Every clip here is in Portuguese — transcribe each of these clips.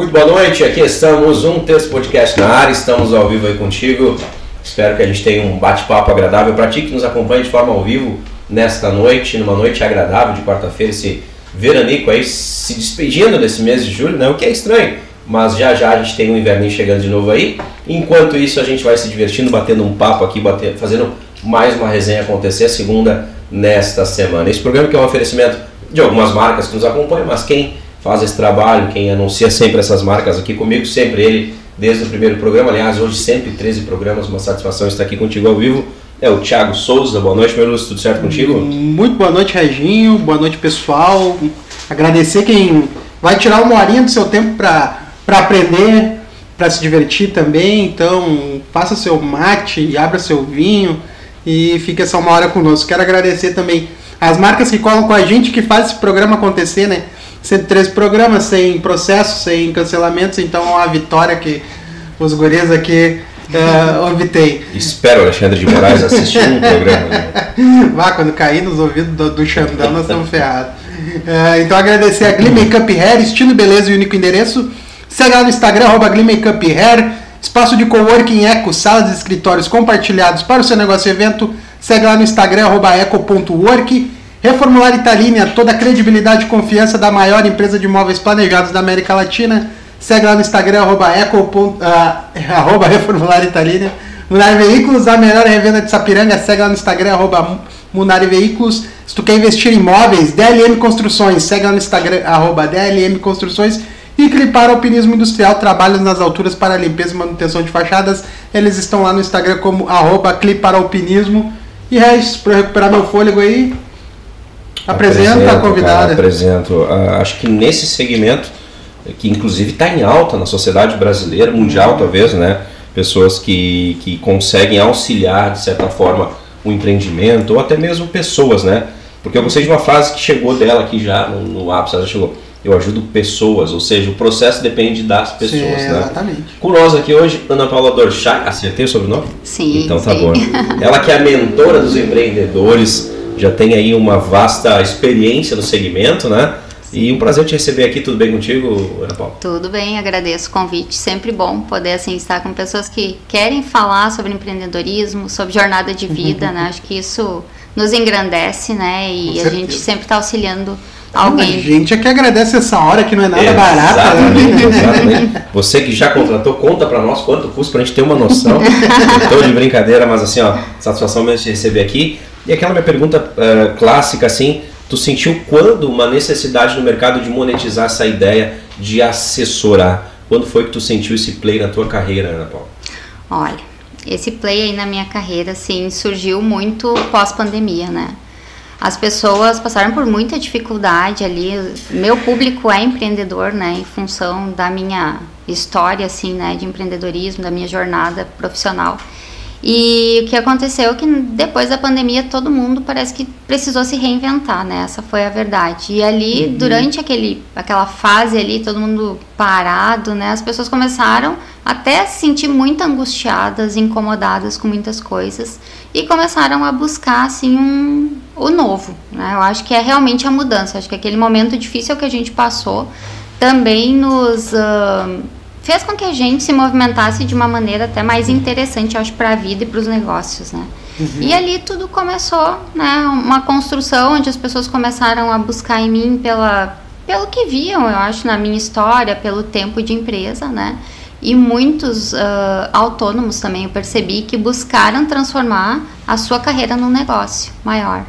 Muito boa noite, aqui estamos, um texto podcast na área, estamos ao vivo aí contigo. Espero que a gente tenha um bate-papo agradável para ti que nos acompanha de forma ao vivo nesta noite, numa noite agradável de quarta-feira, esse veranico aí se despedindo desse mês de julho, né? O que é estranho, mas já já a gente tem um inverno chegando de novo aí. Enquanto isso, a gente vai se divertindo, batendo um papo aqui, batendo, fazendo mais uma resenha acontecer, segunda nesta semana. Esse programa que é um oferecimento de algumas marcas que nos acompanham, mas quem faz esse trabalho, quem anuncia sempre essas marcas aqui comigo, sempre ele, desde o primeiro programa, aliás, hoje 113 programas, uma satisfação estar aqui contigo ao vivo. É o Thiago Souza, boa noite, meu Lúcio, tudo certo contigo? Muito boa noite, Reginho, boa noite, pessoal. Agradecer quem vai tirar uma horinha do seu tempo para aprender, para se divertir também. Então, faça seu mate, abra seu vinho e fique essa uma hora conosco. Quero agradecer também as marcas que colam com a gente, que faz esse programa acontecer, né? 113 programas, sem processo, sem cancelamentos, então é a vitória que os guris aqui uh, obtém. Espero Alexandre de Moraes assistir um programa. Né? Vá, quando cair nos ouvidos do, do Xandão, nós estamos ferrados. Uh, então agradecer a Glee Makeup Hair, estilo beleza e único endereço. Segue lá no Instagram, arroba Glee Makeup Hair. Espaço de coworking eco, salas e escritórios compartilhados para o seu negócio e evento. Segue lá no Instagram, arroba eco.work. Reformular Italínia, toda a credibilidade e confiança da maior empresa de imóveis planejados da América Latina. Segue lá no Instagram, arroba, eco, uh, arroba Reformular Italínia. Munari Veículos, a melhor revenda de Sapiranga. Segue lá no Instagram, arroba Munari Veículos. Se tu quer investir em imóveis, DLM Construções. Segue lá no Instagram, arroba DLM Construções. E Clipar Alpinismo Industrial, trabalhos nas alturas para limpeza e manutenção de fachadas. Eles estão lá no Instagram como arroba Clipar Alpinismo. E é para recuperar meu fôlego aí, Apresenta a convidada. apresento. Uh, acho que nesse segmento, que inclusive está em alta na sociedade brasileira, mundial talvez, né? Pessoas que, que conseguem auxiliar, de certa forma, o empreendimento, ou até mesmo pessoas, né? Porque eu gostei de uma frase que chegou dela aqui já no, no ápice, ela chegou. Eu ajudo pessoas, ou seja, o processo depende das pessoas, sim, né? Exatamente. Com nós aqui hoje, Ana Paula Dorchat, acertei o sobrenome? Sim. Então tá sim. bom. Ela que é a mentora dos empreendedores, já tem aí uma vasta experiência no segmento, né? E um prazer te receber aqui, tudo bem contigo, Ana Paula? Tudo bem, agradeço o convite. Sempre bom poder assim estar com pessoas que querem falar sobre empreendedorismo, sobre jornada de vida, né? Acho que isso nos engrandece, né? E a gente sempre está auxiliando alguém. A gente é que agradece essa hora que não é nada É, barata. Exatamente, né? exatamente. Você que já contratou, conta pra nós quanto custa pra gente ter uma noção. Estou de brincadeira, mas assim, ó, satisfação mesmo de te receber aqui. E aquela minha pergunta eh, clássica, assim, tu sentiu quando uma necessidade no mercado de monetizar essa ideia de assessorar? Quando foi que tu sentiu esse play na tua carreira, Ana Paula? Olha, esse play aí na minha carreira, assim, surgiu muito pós-pandemia, né? As pessoas passaram por muita dificuldade ali. Meu público é empreendedor, né? Em função da minha história, assim, né? De empreendedorismo, da minha jornada profissional. E o que aconteceu é que depois da pandemia todo mundo parece que precisou se reinventar, né? Essa foi a verdade. E ali, Uhum. durante aquele, aquela fase ali, todo mundo parado, né? As pessoas começaram até a se sentir muito angustiadas, incomodadas com muitas coisas e começaram a buscar, assim, um, o novo, né? Eu acho que é realmente a mudança. Acho que aquele momento difícil que a gente passou também nos... ahn, fez com que a gente se movimentasse de uma maneira até mais interessante, eu acho, para a vida e para os negócios, né? E ali tudo começou, né? Uma construção onde as pessoas começaram a buscar em mim pela, pelo que viam, eu acho, na minha história, pelo tempo de empresa, né? E muitos ah, autônomos também eu percebi que buscaram transformar a sua carreira num negócio maior.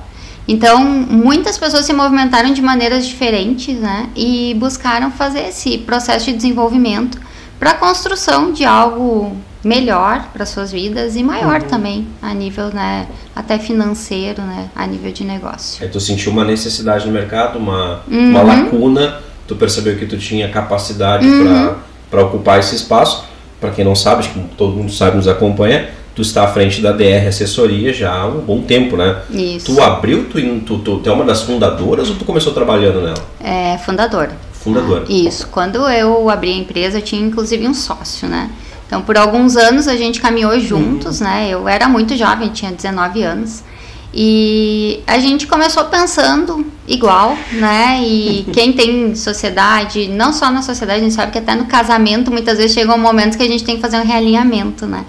Então, muitas pessoas se movimentaram de maneiras diferentes, né? E buscaram fazer esse processo de desenvolvimento para a construção de algo melhor para suas vidas e maior também a nível, né, até financeiro, né, a nível de negócio. Aí tu sentiu uma necessidade no mercado, uma, Uhum. uma lacuna, tu percebeu que tu tinha capacidade Uhum. para ocupar esse espaço. Para quem não sabe, acho que todo mundo sabe, nos acompanha, tu está à frente da DR Assessoria já há um bom tempo, né? Isso. Tu abriu, tu, tu, tu, tu é uma das fundadoras ou tu começou trabalhando nela? É fundadora. Fundadora. Isso. Quando eu abri a empresa, eu tinha inclusive um sócio, né? Então, por alguns anos a gente caminhou juntos, né? Eu era muito jovem, tinha 19 anos. E a gente começou pensando igual, né? E quem tem sociedade, não só na sociedade, a gente sabe que até no casamento muitas vezes chegam momentos que a gente tem que fazer um realinhamento, né?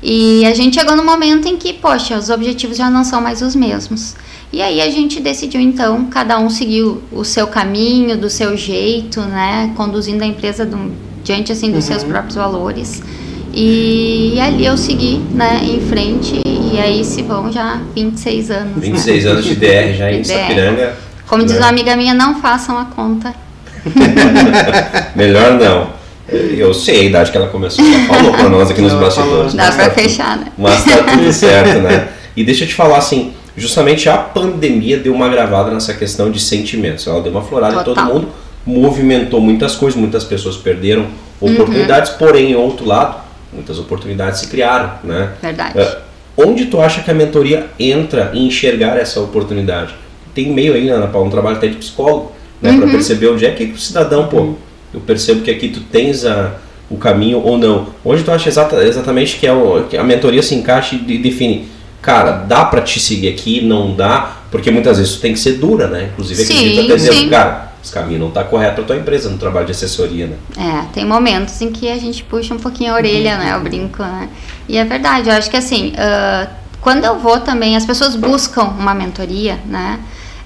E a gente chegou no momento em que, poxa, os objetivos já não são mais os mesmos. E aí a gente decidiu então, cada um seguiu o seu caminho, do seu jeito, né? Conduzindo a empresa do, diante assim dos uhum. seus próprios valores. E, e, ali eu segui, né, em frente, e aí se vão já 26 anos. 26 né? anos de DR já em Sapiranga. Como né? diz uma amiga minha, não façam a conta. Melhor não. Eu sei a idade que ela começou, ela falou pra nós aqui nos bastidores. Dá pra tá fechar, né? Mas tá tudo certo, né? E deixa eu te falar assim, justamente a pandemia deu uma gravada nessa questão de sentimentos. Ela deu uma florada Total. em todo mundo, movimentou muitas coisas, muitas pessoas perderam oportunidades, uhum. porém, em outro lado, muitas oportunidades se criaram, né? Verdade. Uh, onde tu acha que a mentoria entra em enxergar essa oportunidade? Tem meio aí, né, Ana Paula, um trabalho até de psicólogo, né, uhum. para perceber onde é que o cidadão, pô, eu percebo que aqui tu tens a, o caminho ou não. Onde tu acha exata, exatamente que, é o, que a mentoria se encaixa e define, cara, dá para te seguir aqui, não dá, porque muitas vezes tu tem que ser dura, né? Inclusive, sim, acredito até dizendo, cara, esse caminho não está correto para tua empresa no trabalho de assessoria, né? É, tem momentos em que a gente puxa um pouquinho a orelha, né? Eu brinco, né? E é verdade, eu acho que assim, uh, quando eu vou também, as pessoas buscam uma mentoria, né?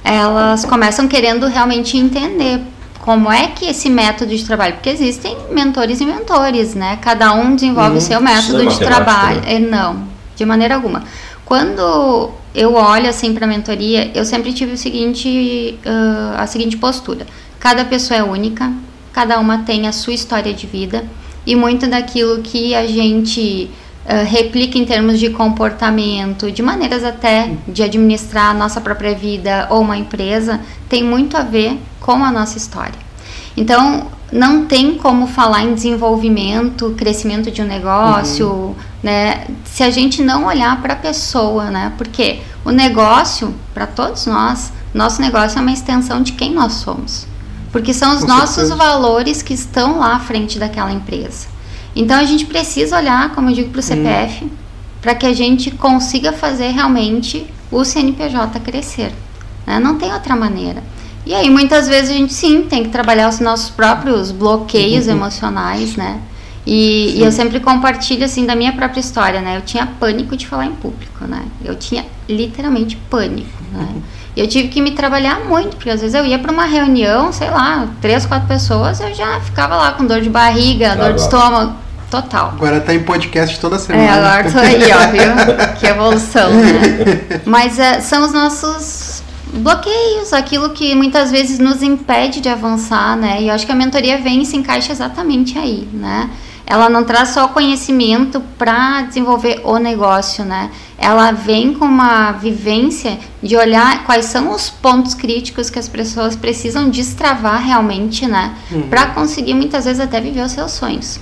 Elas começam querendo realmente entender como é que esse método de trabalho, porque existem mentores e mentores, né? Cada um desenvolve o uhum. seu método é de trabalho. Né? Não, de maneira alguma. Quando eu olho assim para a mentoria, eu sempre tive o seguinte, uh, a seguinte postura: cada pessoa é única, cada uma tem a sua história de vida e muito daquilo que a gente uh, replica em termos de comportamento, de maneiras até de administrar a nossa própria vida ou uma empresa, tem muito a ver com a nossa história. Então, não tem como falar em desenvolvimento, crescimento de um negócio, uhum. né? Se a gente não olhar para a pessoa, né? Porque o negócio, para todos nós, nosso negócio é uma extensão de quem nós somos. Porque são os Com nossos certeza. valores que estão lá à frente daquela empresa. Então a gente precisa olhar, como eu digo, para o CPF, uhum. para que a gente consiga fazer realmente o CNPJ crescer. Né? Não tem outra maneira. E aí, muitas vezes, a gente sim tem que trabalhar os nossos próprios bloqueios uhum. emocionais, né? E, e, eu sempre compartilho, assim, da minha própria história, né? Eu tinha pânico de falar em público, né? Eu tinha literalmente pânico, né? E eu tive que me trabalhar muito, porque às vezes eu ia para uma reunião, sei lá, três, quatro pessoas, eu já ficava lá com dor de barriga, dor de estômago, total. Agora tá em podcast toda semana. É, agora tô aí, ó, viu? que evolução, né? Mas é, são os nossos bloqueios, aquilo que muitas vezes nos impede de avançar, né? E eu acho que a mentoria vem e se encaixa exatamente aí, né? Ela não traz só conhecimento para desenvolver o negócio, né? Ela vem com uma vivência de olhar quais são os pontos críticos que as pessoas precisam destravar realmente, né? Uhum. Para conseguir muitas vezes até viver os seus sonhos.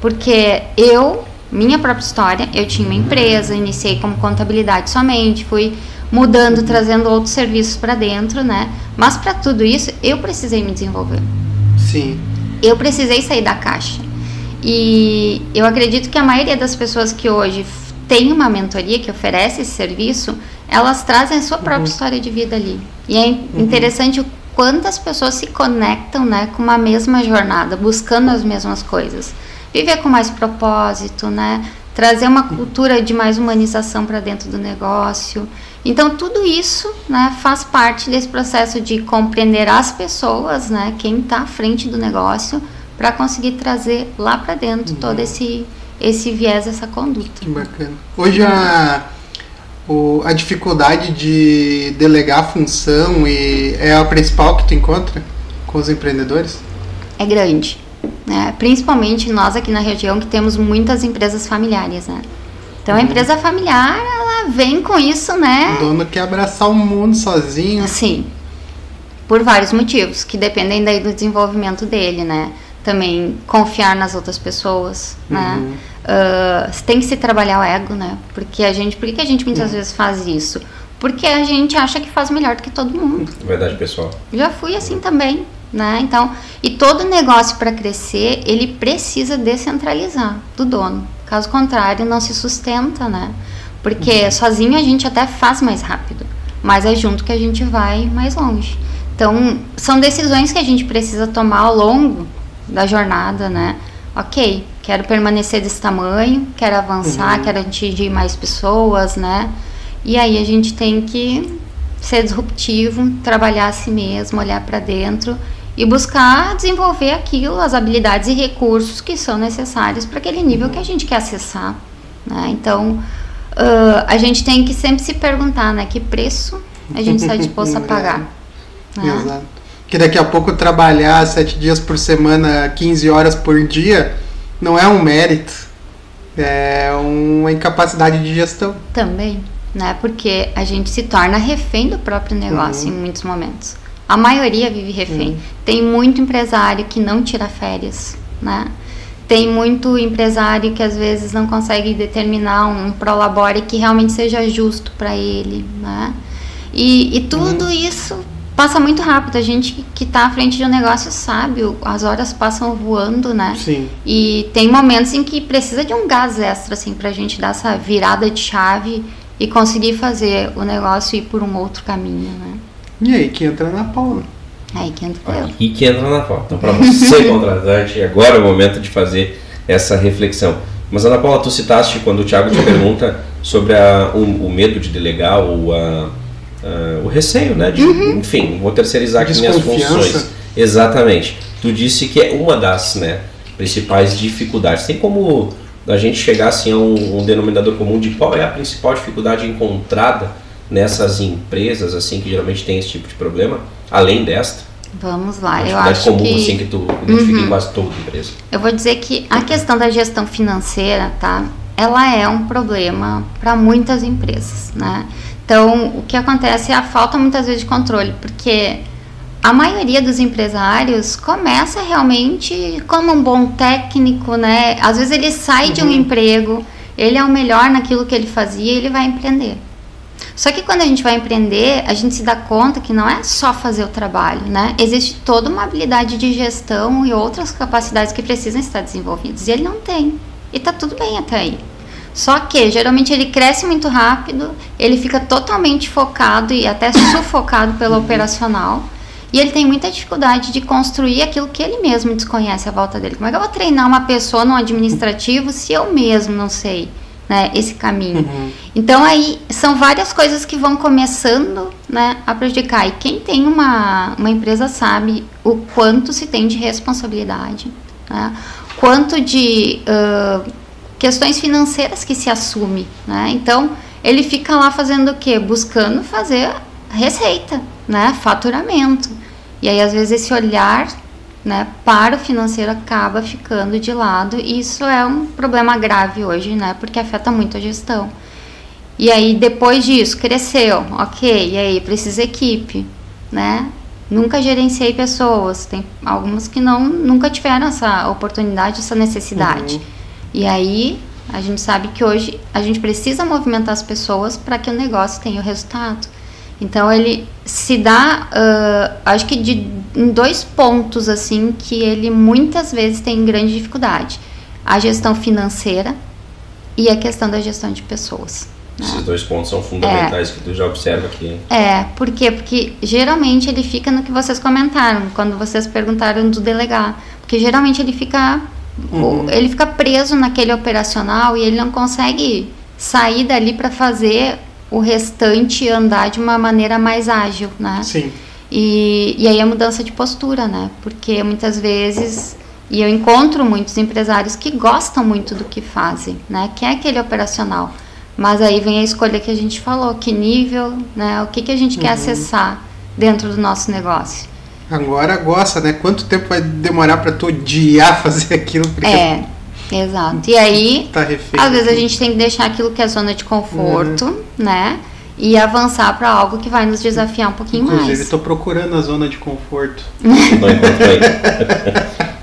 Porque eu, minha própria história, eu tinha uma empresa, iniciei como contabilidade somente, fui mudando, trazendo outros serviços para dentro, né? Mas para tudo isso, eu precisei me desenvolver. Sim. Eu precisei sair da caixa. E eu acredito que a maioria das pessoas que hoje tem uma mentoria que oferece esse serviço, elas trazem a sua própria uhum. história de vida ali. E é uhum. interessante o quantas pessoas se conectam, né, com uma mesma jornada, buscando as mesmas coisas. Viver com mais propósito, né? Trazer uma cultura de mais humanização para dentro do negócio. Então, tudo isso né, faz parte desse processo de compreender as pessoas, né, quem está à frente do negócio, para conseguir trazer lá para dentro uhum. todo esse, esse viés, essa conduta. Que bacana. Hoje, a, o, a dificuldade de delegar a função e é a principal que tu encontra com os empreendedores? É grande. Né? Principalmente nós aqui na região que temos muitas empresas familiares. Né? Então, a uhum. empresa familiar, ela vem com isso, né? O dono quer abraçar o mundo sozinho. Sim. Por vários motivos, que dependem daí do desenvolvimento dele, né? Também confiar nas outras pessoas, né? uhum. né? Uh, tem que se trabalhar o ego, né? Porque a gente, por que a gente muitas uhum. vezes faz isso? Porque a gente acha que faz melhor do que todo mundo. Verdade, pessoal. Já fui assim também, né? Então, e todo negócio para crescer, ele precisa descentralizar do dono. Caso contrário, não se sustenta, né? Porque sozinho a gente até faz mais rápido, mas é junto que a gente vai mais longe. Então, são decisões que a gente precisa tomar ao longo da jornada, né? Ok, quero permanecer desse tamanho, quero avançar, Uhum. quero atingir mais pessoas, né? E aí a gente tem que ser disruptivo, trabalhar a si mesmo, olhar para dentro e buscar desenvolver aquilo, as habilidades e recursos que são necessários para aquele nível que a gente quer acessar. Né? Então, ah, a gente tem que sempre se perguntar, né, que preço a gente está disposto a pagar. né? Exato. Que daqui a pouco trabalhar sete dias por semana, 15 horas por dia, não é um mérito. É uma incapacidade de gestão. Também, né? Porque a gente se torna refém do próprio negócio Uhum. em muitos momentos. A maioria vive refém. Tem muito empresário que não tira férias, né? Tem muito empresário que às vezes não consegue determinar um prolabore que realmente seja justo para ele, né? E, e tudo Uhum. isso passa muito rápido. A gente que está à frente de um negócio sabe, as horas passam voando, né? Sim. E tem momentos em que precisa de um gás extra, assim, pra gente dar essa virada de chave e conseguir fazer o negócio ir por um outro caminho, né? E aí que entra na Paula. Aí que entra eu. Aqui que entra na pauta. Então, para você, contratante, agora é o momento de fazer essa reflexão. Mas, Ana Paula, tu citaste quando o Thiago te pergunta sobre a- o, o medo de delegar ou a- a- o receio, né? De, Enfim, vou terceirizar aqui minhas funções. Exatamente. Tu disse que é uma das né, principais dificuldades. Tem como a gente chegar assim, a um, um denominador comum de qual é a principal dificuldade encontrada nessas empresas assim que geralmente tem esse tipo de problema, além desta? Vamos lá, eu acho comum que... assim que tu identifica em quase toda empresa. Eu vou dizer que a questão da gestão financeira, tá? Ela é um problema para muitas empresas, né? Então, o que acontece é a falta muitas vezes de controle, porque a maioria dos empresários começa realmente como um bom técnico, né? Às vezes ele sai de um emprego, ele é o melhor naquilo que ele fazia ele vai empreender. Só que quando a gente vai empreender, a gente se dá conta que não é só fazer o trabalho, né? Existe toda uma habilidade de gestão e outras capacidades que precisam estar desenvolvidas. E ele não tem. E tá tudo bem até aí. Só que geralmente ele cresce muito rápido, ele fica totalmente focado e até sufocado pelo operacional. E ele tem muita dificuldade de construir aquilo que ele mesmo desconhece à volta dele. Como é que eu vou treinar uma pessoa no administrativo se eu mesmo não sei né, esse caminho? Uhum. Então aí são várias coisas que vão começando né, a prejudicar. E quem tem uma, uma empresa sabe o quanto se tem de responsabilidade, né, quanto de ah, questões financeiras que se assume. Né? Então ele fica lá fazendo o quê? Buscando fazer receita, né, faturamento. E aí às vezes esse olhar né, para o financeiro acaba ficando de lado e isso é um problema grave hoje, né, porque afeta muito a gestão. E aí depois disso cresceu, ok, e aí precisa equipe, né? Nunca gerenciei pessoas, tem algumas que não nunca tiveram essa oportunidade, essa necessidade. Uhum. E aí a gente sabe que hoje a gente precisa movimentar as pessoas para que o negócio tenha o resultado. Então ele se dá, ah, acho que de em dois pontos assim que ele muitas vezes tem grande dificuldade: a gestão financeira e a questão da gestão de pessoas. né? Esses dois pontos são fundamentais que tu já observa aqui. É, por quê? Porque geralmente ele fica no que vocês comentaram, quando vocês perguntaram do delegar. Porque geralmente ele fica. Uhum. Ele fica preso naquele operacional e ele não consegue sair dali para fazer o restante andar de uma maneira mais ágil, né? Sim. E, e aí a mudança de postura, né? Porque muitas vezes, e eu encontro muitos empresários que gostam muito do que fazem, né? Que é aquele operacional. Mas aí vem a escolha que a gente falou, que nível, né? O que, que a gente quer acessar dentro do nosso negócio. Agora gosta, né? Quanto tempo vai demorar pra tu odiar fazer aquilo? Porque É, exato. E aí, tá refém. às vezes a gente tem que deixar aquilo que é zona de conforto, né? E avançar para algo que vai nos desafiar um pouquinho Inclusive, mais. tô procurando a zona de conforto. Não encontrei.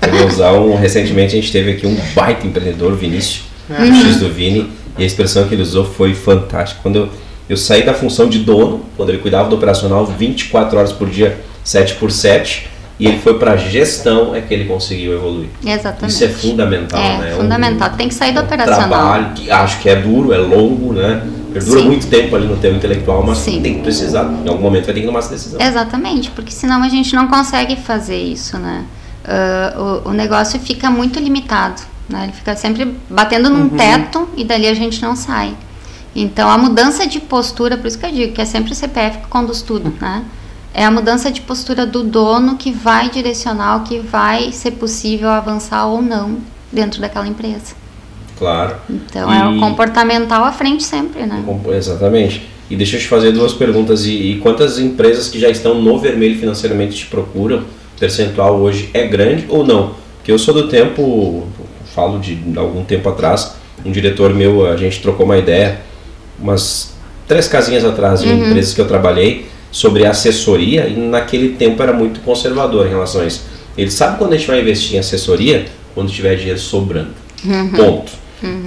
Eu vou usar um. Recentemente a gente teve aqui um baita empreendedor, o Vinícius, É. o X do Vini, e a expressão que ele usou foi fantástica. Quando eu, eu saí da função de dono, quando ele cuidava do operacional 24 horas por dia, 7 por 7, e ele foi para gestão, é que ele conseguiu evoluir. Exatamente. Isso é fundamental, É, né? fundamental. Tem que sair do um operacional. trabalho que acho que é duro, é longo, né? perdura Sim. muito tempo ali no teu intelectual, mas Sim. tem que precisar, em algum momento vai ter que tomar essa decisão. Exatamente, porque senão a gente não consegue fazer isso, né? Ah, o, o negócio fica muito limitado, né? Ele fica sempre batendo num teto e dali a gente não sai. Então a mudança de postura, por isso que eu digo que é sempre o CPF que conduz tudo, né? É a mudança de postura do dono que vai direcionar o que vai ser possível avançar ou não dentro daquela empresa. Claro. Então é o E- comportamental à frente sempre, né? Exatamente. E deixa eu te fazer duas perguntas. E, e quantas empresas que já estão no vermelho financeiramente te procuram? O percentual hoje é grande ou não? Porque eu sou do tempo, falo de algum tempo atrás, um diretor meu, a gente trocou uma ideia, umas três casinhas atrás, em empresas que eu trabalhei, sobre assessoria, e naquele tempo era muito conservador em relação a isso. Ele sabe quando a gente vai investir em assessoria? Quando tiver dinheiro sobrando. Ponto.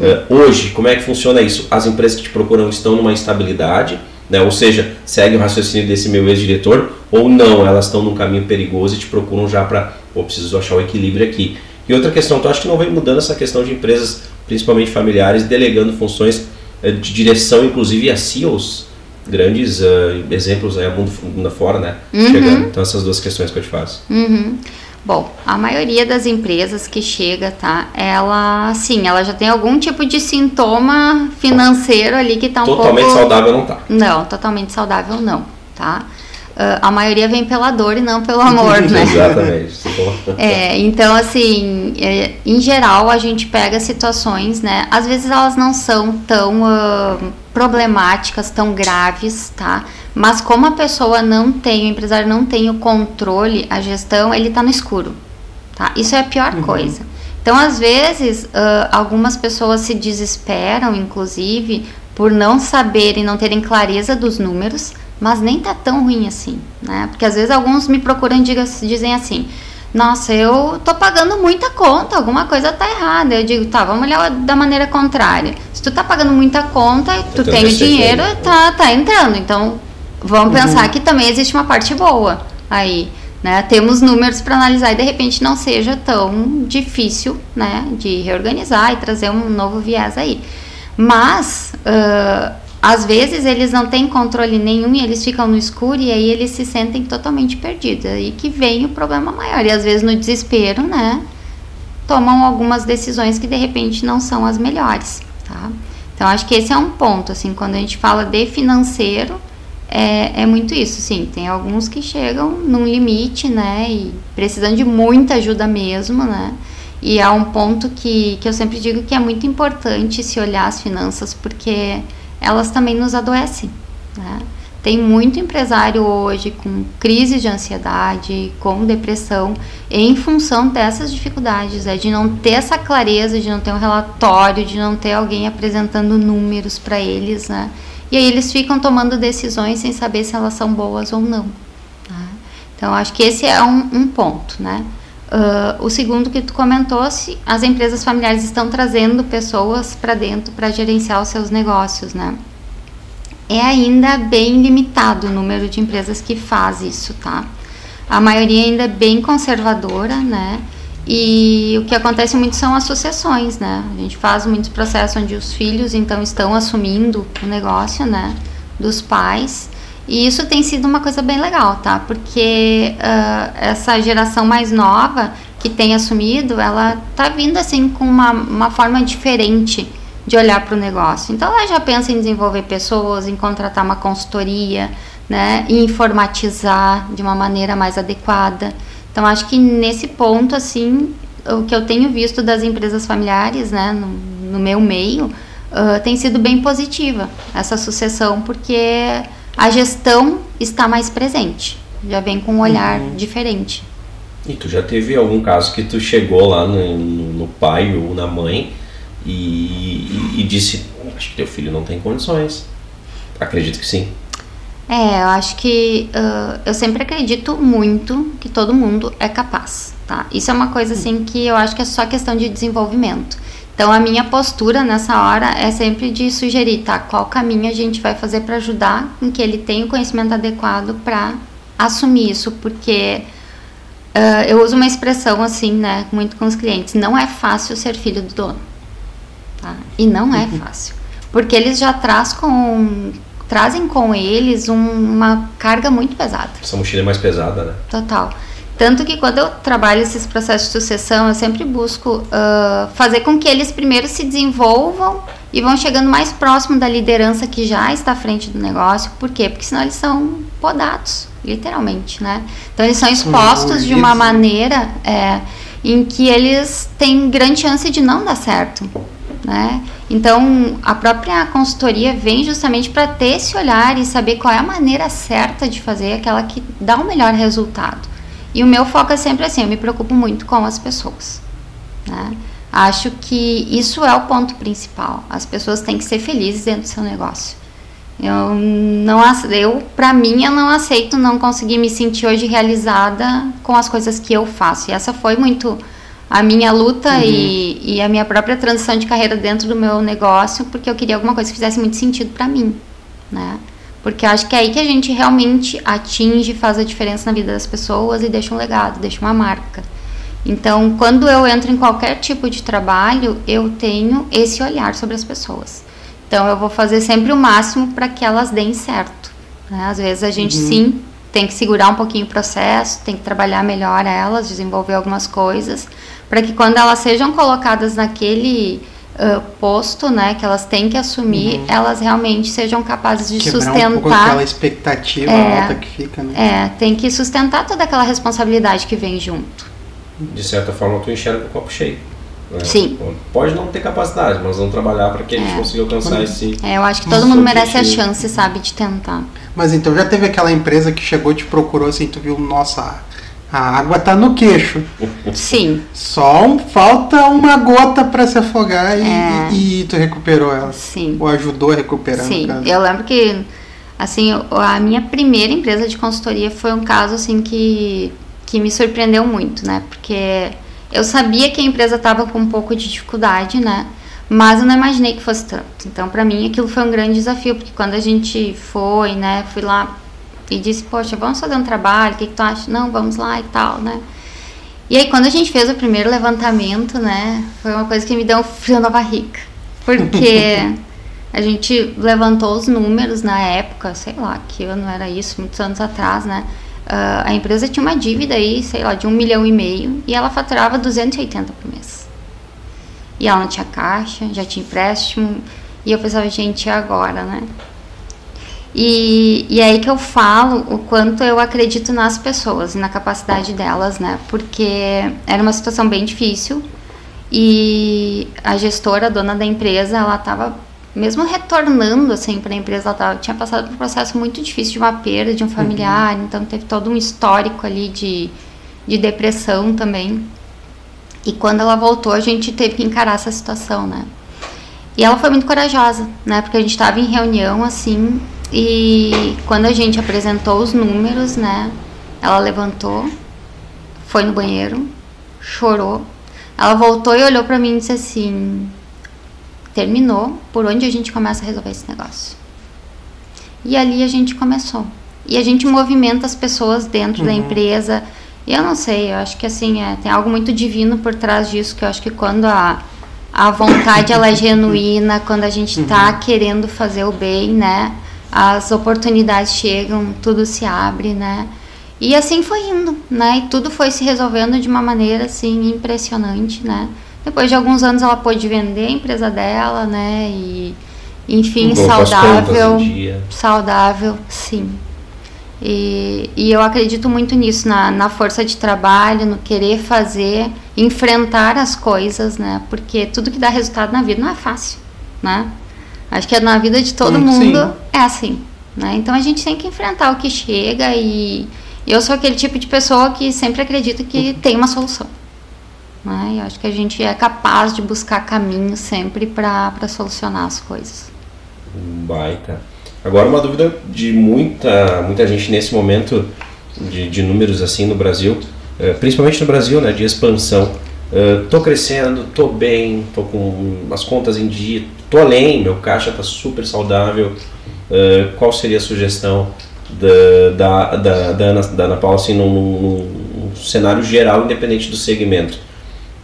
É, hoje, como é que funciona isso? As empresas que te procuram estão numa instabilidade, né? ou seja, segue o raciocínio desse meu ex-diretor, ou não, elas estão num caminho perigoso e te procuram já para, pô, preciso achar o equilíbrio aqui. E outra questão, tu acha que não vem mudando essa questão de empresas, principalmente familiares, delegando funções eh, de direção, inclusive a CEOs, grandes eh, exemplos aí, a mundo, mundo afora, né? Chegando. Então, essas duas questões que eu te faço. Uhum. Bom, a maioria das empresas que chega, tá? Ela, sim, ela já tem algum tipo de sintoma financeiro ali que tá um Totalmente pouco... saudável não tá. Não, totalmente saudável não, tá? Ah, a maioria vem pela dor e não pelo amor, né? Exatamente. É, então, assim, é, em geral, a gente pega situações, né? Às vezes elas não são tão ah, problemáticas, tão graves, tá? Mas como a pessoa não tem, o empresário não tem o controle, a gestão, ele tá no escuro, tá? Isso é a pior coisa. Então, às vezes, ah, algumas pessoas se desesperam, inclusive, por não saberem, não terem clareza dos números, mas nem tá tão ruim assim, né? Porque às vezes alguns me procuram e dizem assim: Nossa, eu tô pagando muita conta, alguma coisa tá errada. Eu digo: Tá, vamos olhar da maneira contrária. Se tu tá pagando muita conta, tu Então tem o dinheiro, aí. tá, tá entrando. Então, vamos pensar que também existe uma parte boa aí. Né? Temos números para analisar e de repente não seja tão difícil né, de reorganizar e trazer um novo viés aí. Mas às vezes eles não têm controle nenhum e eles ficam no escuro e aí eles se sentem totalmente perdidos. Aí que vem o problema maior. E às vezes no desespero, né? Tomam algumas decisões que de repente não são as melhores, tá? Então acho que esse é um ponto, assim, quando a gente fala de financeiro, é, é muito isso, sim. Tem alguns que chegam num limite, né? E precisando de muita ajuda mesmo, né? E há um ponto que, que eu sempre digo que é muito importante se olhar as finanças, porque elas também nos adoecem, né? Tem muito empresário hoje com crise de ansiedade, com depressão, em função dessas dificuldades, é de não ter essa clareza, de não ter um relatório, de não ter alguém apresentando números para eles, né? E aí eles ficam tomando decisões sem saber se elas são boas ou não. né? Então, acho que esse é um, um ponto, né? Ah, o segundo que tu comentou, se as empresas familiares estão trazendo pessoas para dentro para gerenciar os seus negócios, né? É ainda bem limitado o número de empresas que faz isso, tá? A maioria ainda é bem conservadora, né? E o que acontece muito são as sucessões, né? A gente faz muitos processos onde os filhos então estão assumindo o negócio, né? Dos pais. E isso tem sido uma coisa bem legal, tá? Porque ah, essa geração mais nova que tem assumido, ela tá vindo assim com uma, uma forma diferente de olhar para o negócio. Então ela já pensa em desenvolver pessoas, em contratar uma consultoria, né, em informatizar de uma maneira mais adequada. Então acho que nesse ponto assim, o que eu tenho visto das empresas familiares, né, no, no meu meio, ah, tem sido bem positiva essa sucessão, porque a gestão está mais presente, já vem com um olhar diferente. E tu já teve algum caso que tu chegou lá no, no- no pai ou na mãe e, e- e disse, acho que teu filho não tem condições. Acredito que sim. É, eu acho que ah, eu sempre acredito muito que todo mundo é capaz, tá? Isso é uma coisa assim que eu acho que é só questão de desenvolvimento. Então a minha postura nessa hora é sempre de sugerir, tá? Qual caminho a gente vai fazer para ajudar em que ele tenha o conhecimento adequado para assumir isso, porque ah, eu uso uma expressão assim, né, muito com os clientes, não é fácil ser filho do dono. Tá? E não é fácil. porque eles já traz com, trazem com eles um, uma carga muito pesada. Essa mochila é mais pesada, né? Total. Tanto que quando eu trabalho esses processos de sucessão, eu sempre busco uh, fazer com que eles primeiro se desenvolvam e vão chegando mais próximo da liderança que já está à frente do negócio. Por quê? Porque senão eles são podados, literalmente, né? Então eles são expostos de uma maneira é, em que eles têm grande chance de não dar certo, né? Então a própria consultoria vem justamente para ter esse olhar e saber qual é a maneira certa de fazer aquela que dá o melhor resultado. E o meu foco é sempre assim, eu me preocupo muito com as pessoas. Né? Acho que isso é o ponto principal. As pessoas têm que ser felizes dentro do seu negócio. Eu não eu para mim eu não aceito não conseguir me sentir hoje realizada com as coisas que eu faço. E essa foi muito a minha luta uhum. e, e a minha própria transição de carreira dentro do meu negócio, porque eu queria alguma coisa que fizesse muito sentido para mim, né? Porque acho que é aí que a gente realmente atinge, faz a diferença na vida das pessoas e deixa um legado, deixa uma marca. Então, quando eu entro em qualquer tipo de trabalho, eu tenho esse olhar sobre as pessoas. Então, eu vou fazer sempre o máximo para que elas deem certo. Né? Às vezes a gente uhum. sim tem que segurar um pouquinho o processo, tem que trabalhar melhor elas, desenvolver algumas coisas, para que quando elas sejam colocadas naquele uh, posto, né, que elas têm que assumir, uhum. elas realmente sejam capazes de Quebrar sustentar. Um pouco aquela expectativa é, alta que fica, né? É, tem que sustentar toda aquela responsabilidade que vem junto. De certa forma, tu enxerga o copo cheio. Né? Sim. Pode não ter capacidade, mas vamos trabalhar para que a gente é. consiga alcançar esse. É, eu acho que todo mundo merece a chance, sabe, de tentar. Mas então já teve aquela empresa que chegou te procurou assim, tu viu, nossa, a água tá no queixo. Sim. Só falta uma gota para se afogar e, é. e, e, tu recuperou ela. Sim. Ou ajudou a recuperar. Sim. Eu lembro que assim, a minha primeira empresa de consultoria foi um caso assim que que me surpreendeu muito, né? Porque eu sabia que a empresa estava com um pouco de dificuldade, né? Mas eu não imaginei que fosse tanto. Então, para mim, aquilo foi um grande desafio, porque quando a gente foi, né, fui lá e disse, poxa, vamos fazer um trabalho, o que, que tu acha? Não, vamos lá e tal, né? E aí, quando a gente fez o primeiro levantamento, né, foi uma coisa que me deu um frio na barriga. Porque a gente levantou os números na época, sei lá, que ano era isso, muitos anos atrás, né? Uh, a empresa tinha uma dívida aí, sei lá, de um milhão e meio e ela faturava 280 por mês. E ela não tinha caixa, já tinha empréstimo. E eu pensava, gente, e agora, né? E, e é aí que eu falo o quanto eu acredito nas pessoas e na capacidade delas, né? Porque era uma situação bem difícil e a gestora, a dona da empresa, ela estava mesmo retornando assim para a empresa, ela tava, tinha passado por um processo muito difícil de uma perda de um familiar, uhum. então teve todo um histórico ali de, de depressão também. E quando ela voltou, a gente teve que encarar essa situação, né? E ela foi muito corajosa, né? Porque a gente estava em reunião assim e quando a gente apresentou os números, né? Ela levantou, foi no banheiro, chorou. Ela voltou e olhou para mim e disse assim: terminou, por onde a gente começa a resolver esse negócio? E ali a gente começou. E a gente movimenta as pessoas dentro uhum. da empresa. E eu não sei, eu acho que assim, é, tem algo muito divino por trás disso, que eu acho que quando a, a vontade ela é genuína, quando a gente está uhum. querendo fazer o bem, né? As oportunidades chegam, tudo se abre, né? E assim foi indo, né? E tudo foi se resolvendo de uma maneira assim impressionante, né? Depois de alguns anos ela pôde vender a empresa dela, né? E enfim, saudável, saudável, sim. E, e eu acredito muito nisso, na, na força de trabalho, no querer fazer, enfrentar as coisas, né? Porque tudo que dá resultado na vida não é fácil, né? Acho que na vida de todo mundo sim. é assim, né? Então a gente tem que enfrentar o que chega e eu sou aquele tipo de pessoa que sempre acredita que tem uma solução. Né? Eu acho que a gente é capaz de buscar caminhos sempre para solucionar as coisas. Baita. Agora uma dúvida de muita muita gente nesse momento de, de números assim no Brasil, eh, principalmente no Brasil, né, de expansão. Estou uh, crescendo, estou bem, estou com as contas em dia, tô além, meu caixa está super saudável. Uh, qual seria a sugestão da, da, da, da, Ana, da Ana Paula assim, num, num, cenário geral, independente do segmento?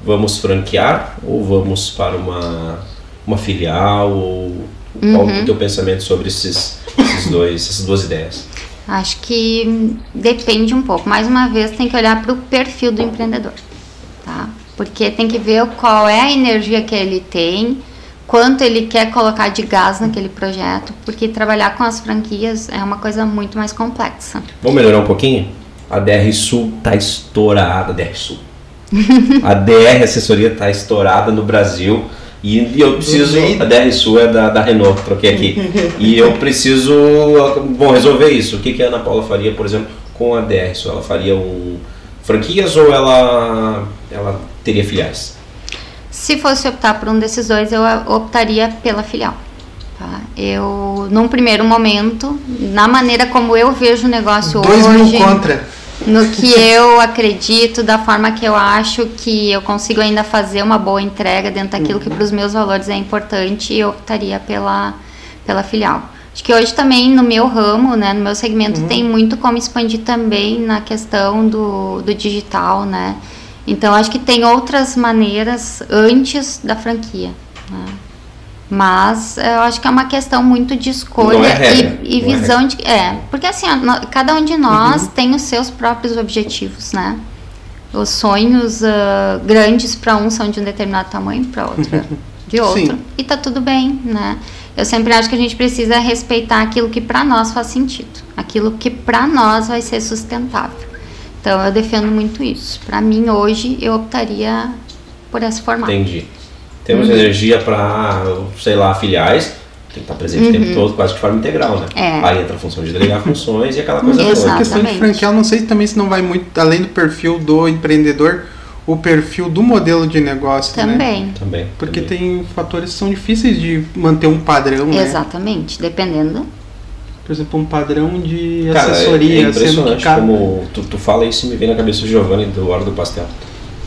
Vamos franquear ou vamos para uma, uma filial? Ou Qual Uhum. o teu pensamento sobre esses, esses dois, essas duas ideias? Acho que depende um pouco. Mais uma vez, tem que olhar para o perfil do empreendedor, tá? Porque tem que ver qual é a energia que ele tem, quanto ele quer colocar de gás naquele projeto, porque trabalhar com as franquias é uma coisa muito mais complexa. Vamos melhorar um pouquinho? A DR Sul tá estourada, DR Sul. A DR Assessoria tá estourada no Brasil. E, eu preciso. A DR Sul é da, da Renault, troquei aqui. E eu preciso. Bom, resolver isso. O que, que a Ana Paula faria, por exemplo, com a DR Sul? Ela faria um franquias ou ela, ela teria filiais? Se fosse optar por um desses dois, eu optaria pela filial. Tá? Eu, num primeiro momento, na maneira como eu vejo o negócio Dois hoje, mil contra. no que eu acredito, da forma que eu acho que eu consigo ainda fazer uma boa entrega dentro daquilo que para os meus valores é importante, eu optaria pela, pela filial. Acho que hoje também no meu ramo, né, no meu segmento, tem muito como expandir também na questão do, do digital, né? Então acho que tem outras maneiras antes da franquia. Né? Mas eu acho que é uma questão muito de escolha é e, e é visão de. É, porque assim, cada um de nós tem os seus próprios objetivos, né? Os sonhos ah, grandes para um são de um determinado tamanho, para outro de outro. Sim. E tá tudo bem, né? Eu sempre acho que a gente precisa respeitar aquilo que para nós faz sentido, aquilo que para nós vai ser sustentável. Então eu defendo muito isso. Para mim hoje eu optaria por esse formato. Entendi. Temos Uhum. energia para, sei lá, filiais. Tem que estar presente o tempo todo, quase que de forma integral, né? Uhum. É. Aí entra a função de delegar funções e aquela coisa Exato. toda. A questão de Exatamente. franquia, eu não sei também se não vai muito além do perfil do empreendedor, o perfil do modelo de negócio, né? Também. Também. Porque também. tem fatores que são difíceis de manter um padrão, né? Exatamente, dependendo. Por exemplo, um padrão de Cara, assessoria, é, é sendo que impressionante cada... como tu, tu fala isso e me vem na cabeça o Giovanni do Hora do Pastel.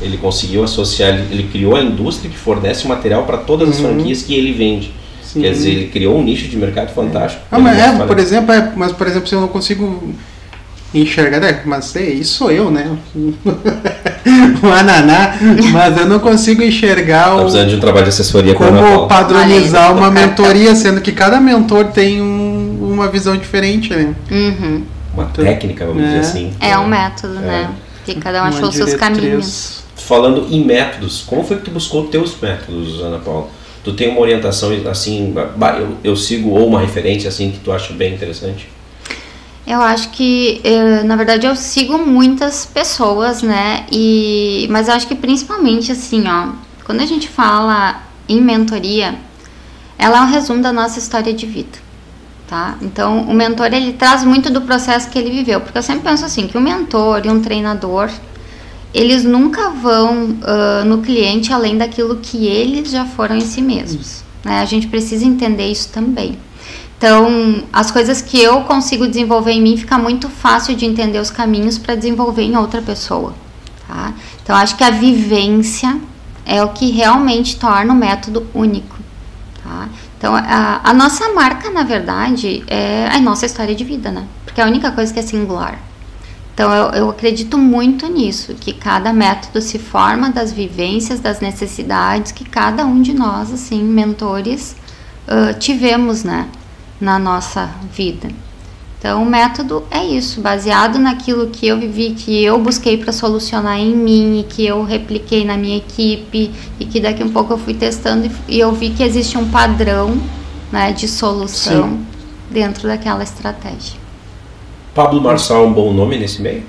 Ele conseguiu associar, ele, ele criou a indústria que fornece o material para todas as Uhum. franquias que ele vende. Sim. Quer dizer, ele criou um nicho de mercado fantástico. Ah, mas é, por exemplo, é, mas por exemplo, se eu não consigo enxergar, é, mas é, isso sou eu, né? o ananá, mas eu não consigo enxergar Tá o, de um trabalho de assessoria com a Ana como padronizar Olha aí. uma mentoria, sendo que cada mentor tem um- uma visão diferente, né? Uhum. Uma técnica, vamos É. dizer assim. É um método, né? Que cada um Uma achou seus diretriz. caminhos. Falando em métodos, como foi que tu buscou teus métodos, Ana Paula? Tu tem uma orientação assim, eu, eu sigo ou uma referência assim que tu acha bem interessante? Eu acho que, eh, na verdade, eu sigo muitas pessoas, né? E, mas eu acho que principalmente assim, ó, quando a gente fala em mentoria, ela é um resumo da nossa história de vida, tá? Então, o mentor ele traz muito do processo que ele viveu, porque eu sempre penso assim que o mentor e um treinador eles nunca vão ah, no cliente além daquilo que eles já foram em si mesmos. Né? A gente precisa entender isso também. Então, as coisas que eu consigo desenvolver em mim fica muito fácil de entender os caminhos para desenvolver em outra pessoa. Tá? Então, acho que a vivência é o que realmente torna o método único. Tá? Então, a, a nossa marca, na verdade, é a nossa história de vida, né? Porque é a única coisa que é singular. Então, eu, eu acredito muito nisso, que cada método se forma das vivências, das necessidades que cada um de nós, assim, mentores, ah, tivemos, né, na nossa vida. Então, o método é isso, baseado naquilo que eu vivi, que eu busquei para solucionar em mim e que eu repliquei na minha equipe e que daqui a um pouco eu fui testando e, eu vi que existe um padrão, né, de solução dentro daquela estratégia. Pablo Marçal é um bom nome nesse meio?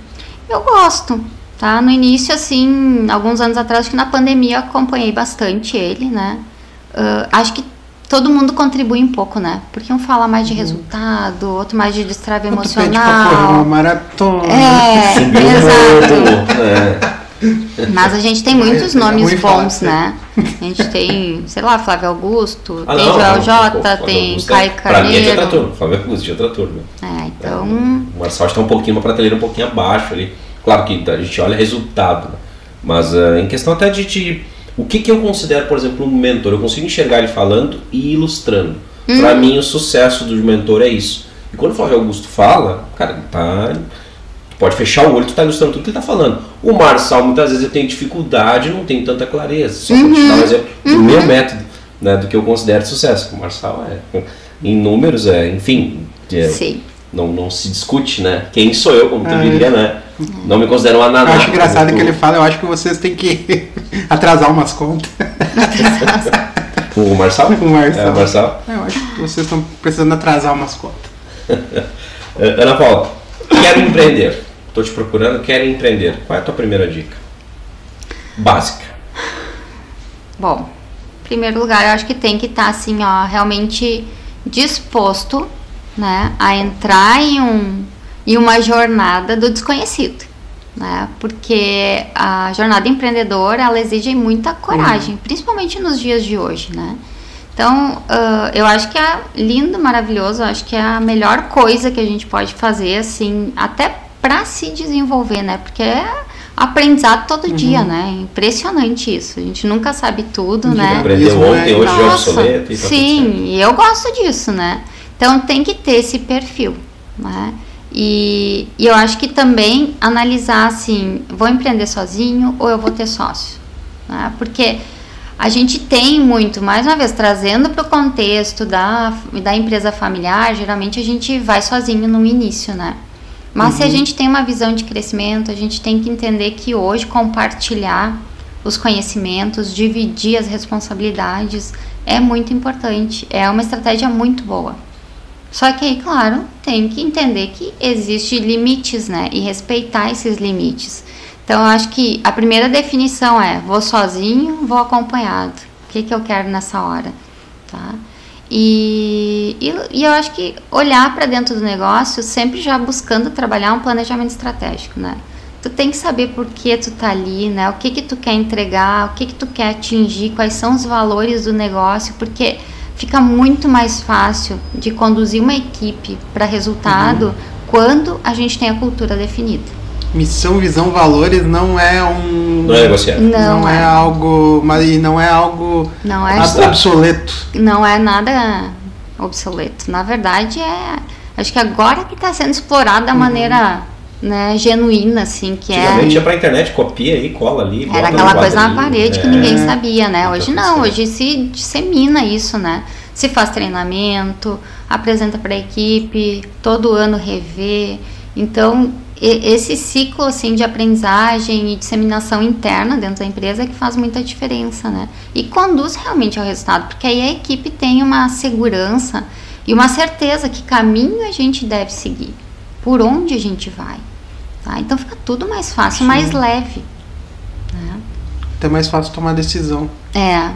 Eu gosto, tá? No início, assim, alguns anos atrás, acho que na pandemia eu acompanhei bastante ele, né? Ah, acho que todo mundo contribui um pouco, né? Porque um fala mais de resultado, outro mais de destrave Outro pede pra correr uma emocional. maratona. É, Subiu exato. é. Mas a gente tem muitos É nomes bons, né? A gente tem, sei lá, Flávio Augusto, Ah, tem não, Joel não, Jota, pô, tem Augusto é- Caio Pra mim é de Carneiro. turma, Flávio Augusto de outra turma. É, então, O Marçal está um pouquinho, uma prateleira um pouquinho abaixo ali. Claro que a gente olha resultado, né? mas ah, em questão até de, de- o que, que eu considero, por exemplo, um mentor, eu consigo enxergar ele falando e ilustrando. Uhum. Pra mim, o sucesso do mentor é isso. E quando o Flávio Augusto fala, cara, ele tá. Tu pode fechar o olho, tu tá ilustrando tudo que ele tá falando. O Marçal, muitas vezes, eu tenho dificuldade, não tenho tanta clareza. Só pra te dar um exemplo do meu método. né, do que eu considero sucesso. O Marçal é, em números, é, enfim, é, Sim. Não, não se discute, né? Quem sou eu, como tu Ah, diria, né? Não me considero uma Eu naná. acho engraçado como que tu. ele fala, eu acho que vocês têm que atrasar umas contas. O Marçal? O Marçal. É, o Marçal. Eu acho que vocês estão precisando atrasar umas contas. Eh, Ana Paula, quero empreender. Estou te procurando, quero empreender. Qual é a tua primeira dica? Básica. Bom, em primeiro lugar, eu acho que tem que estar assim, ó, realmente disposto, né, a entrar em um em uma jornada do desconhecido, né? Porque a jornada empreendedora, ela exige muita coragem, principalmente nos dias de hoje, né? Então, ah, eu acho que é lindo, maravilhoso, eu acho que é a melhor coisa que a gente pode fazer, assim, até para se desenvolver, né? Porque é aprendizado todo dia, né? É impressionante isso. A gente nunca sabe tudo, né? Aprendeu ontem, hoje é obsoleto e tá sim, e eu gosto disso, né? Então tem que ter esse perfil, né? E, e eu acho que também analisar assim, vou empreender sozinho ou eu vou ter sócio, né? Porque a gente tem muito, mais uma vez, trazendo para o contexto da, da empresa familiar, geralmente a gente vai sozinho no início, né? Mas se a gente tem uma visão de crescimento, a gente tem que entender que hoje compartilhar os conhecimentos, dividir as responsabilidades é muito importante. É uma estratégia muito boa. Só que aí, claro, tem que entender que existem limites, né? E respeitar esses limites. Então, eu acho que a primeira definição é: vou sozinho, vou acompanhado. O que, que eu quero nessa hora, tá? E, e, e eu acho que olhar para dentro do negócio sempre já buscando trabalhar um planejamento estratégico, né? Tu tem que saber por que tu tá ali, né? O que que tu quer entregar, o que que tu quer atingir, quais são os valores do negócio, porque fica muito mais fácil de conduzir uma equipe para resultado quando a gente tem a cultura definida. Missão, visão, valores não é um. Não é negociável. Não, não é. é, algo. Mas e não é algo não é, obsoleto. não é nada obsoleto. Na verdade, é acho que agora que está sendo explorado da maneira né, genuína, assim, que é Antigamente ia pra internet, copia aí, cola ali. Era aquela coisa na parede que É. ninguém sabia, né? Tá Hoje não, hoje se dissemina isso, né? Se faz treinamento, apresenta para a equipe, todo ano revê. Então, esse ciclo assim de aprendizagem e disseminação interna dentro da empresa é que faz muita diferença, né? E conduz realmente ao resultado, porque aí a equipe tem uma segurança e uma certeza que caminho a gente deve seguir, por onde a gente vai. Tá? Então fica tudo mais fácil, mais leve. Né? Até mais fácil tomar decisão. É.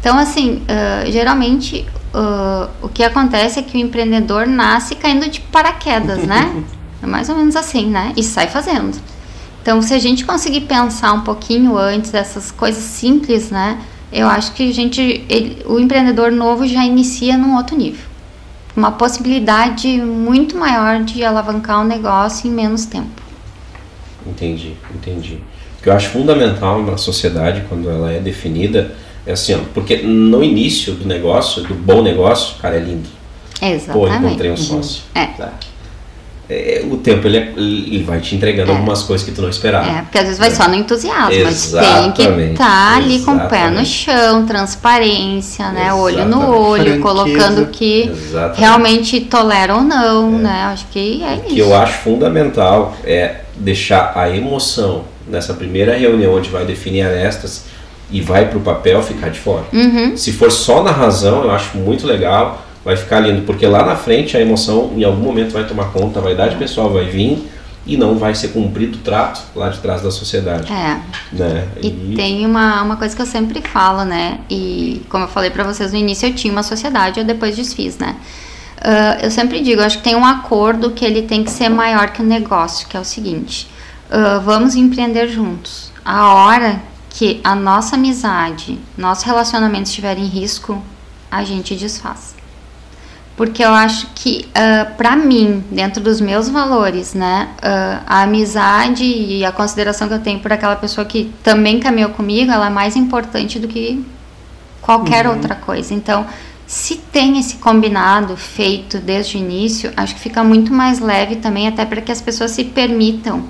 Então, assim, ah, geralmente ah, o que acontece é que o empreendedor nasce caindo de paraquedas, né? É mais ou menos assim, né? E sai fazendo. Então, se a gente conseguir pensar um pouquinho antes dessas coisas simples, né? Eu acho que a gente, ele- o empreendedor novo já inicia num outro nível. Uma possibilidade muito maior de alavancar o negócio em menos tempo. Entendi, entendi. O que eu acho fundamental na sociedade, quando ela é definida, é assim, ó, porque no início do negócio, do bom negócio, cara, é lindo. Pô, encontrei um Exatamente. sócio. É. Tá. É, o tempo ele, é- ele vai te entregando É. algumas coisas que tu não esperava. É, porque às vezes vai É. só no entusiasmo, mas tem que Exatamente, estar ali com o pé no exatamente. chão, transparência, né? Olho no Exatamente. olho, Franqueza. colocando que Exatamente. realmente tolera ou não, né? Acho que é O que isso. eu acho fundamental é deixar a emoção nessa primeira reunião onde vai definir arestas e vai para o papel ficar de fora. Uhum. Se for só na razão, eu acho muito legal, vai ficar lindo, porque lá na frente a emoção em algum momento vai tomar conta, a vaidade pessoal vai vir e não vai ser cumprido o trato lá de trás da sociedade. É. Né? E tem uma, uma coisa que eu sempre falo, né? E como eu falei pra vocês no início, eu tinha uma sociedade, eu depois desfiz, né? Ah, eu sempre digo, eu acho que tem um acordo que ele tem que ser maior que o negócio, que é o seguinte: ah, vamos empreender juntos. A hora que a nossa amizade, nosso relacionamento estiver em risco, a gente desfaz. Porque eu acho que, uh, para mim, dentro dos meus valores, né, ah, a amizade e a consideração que eu tenho por aquela pessoa que também caminhou comigo, ela é mais importante do que qualquer outra coisa. Então, se tem esse combinado feito desde o início, acho que fica muito mais leve também, até para que as pessoas se permitam.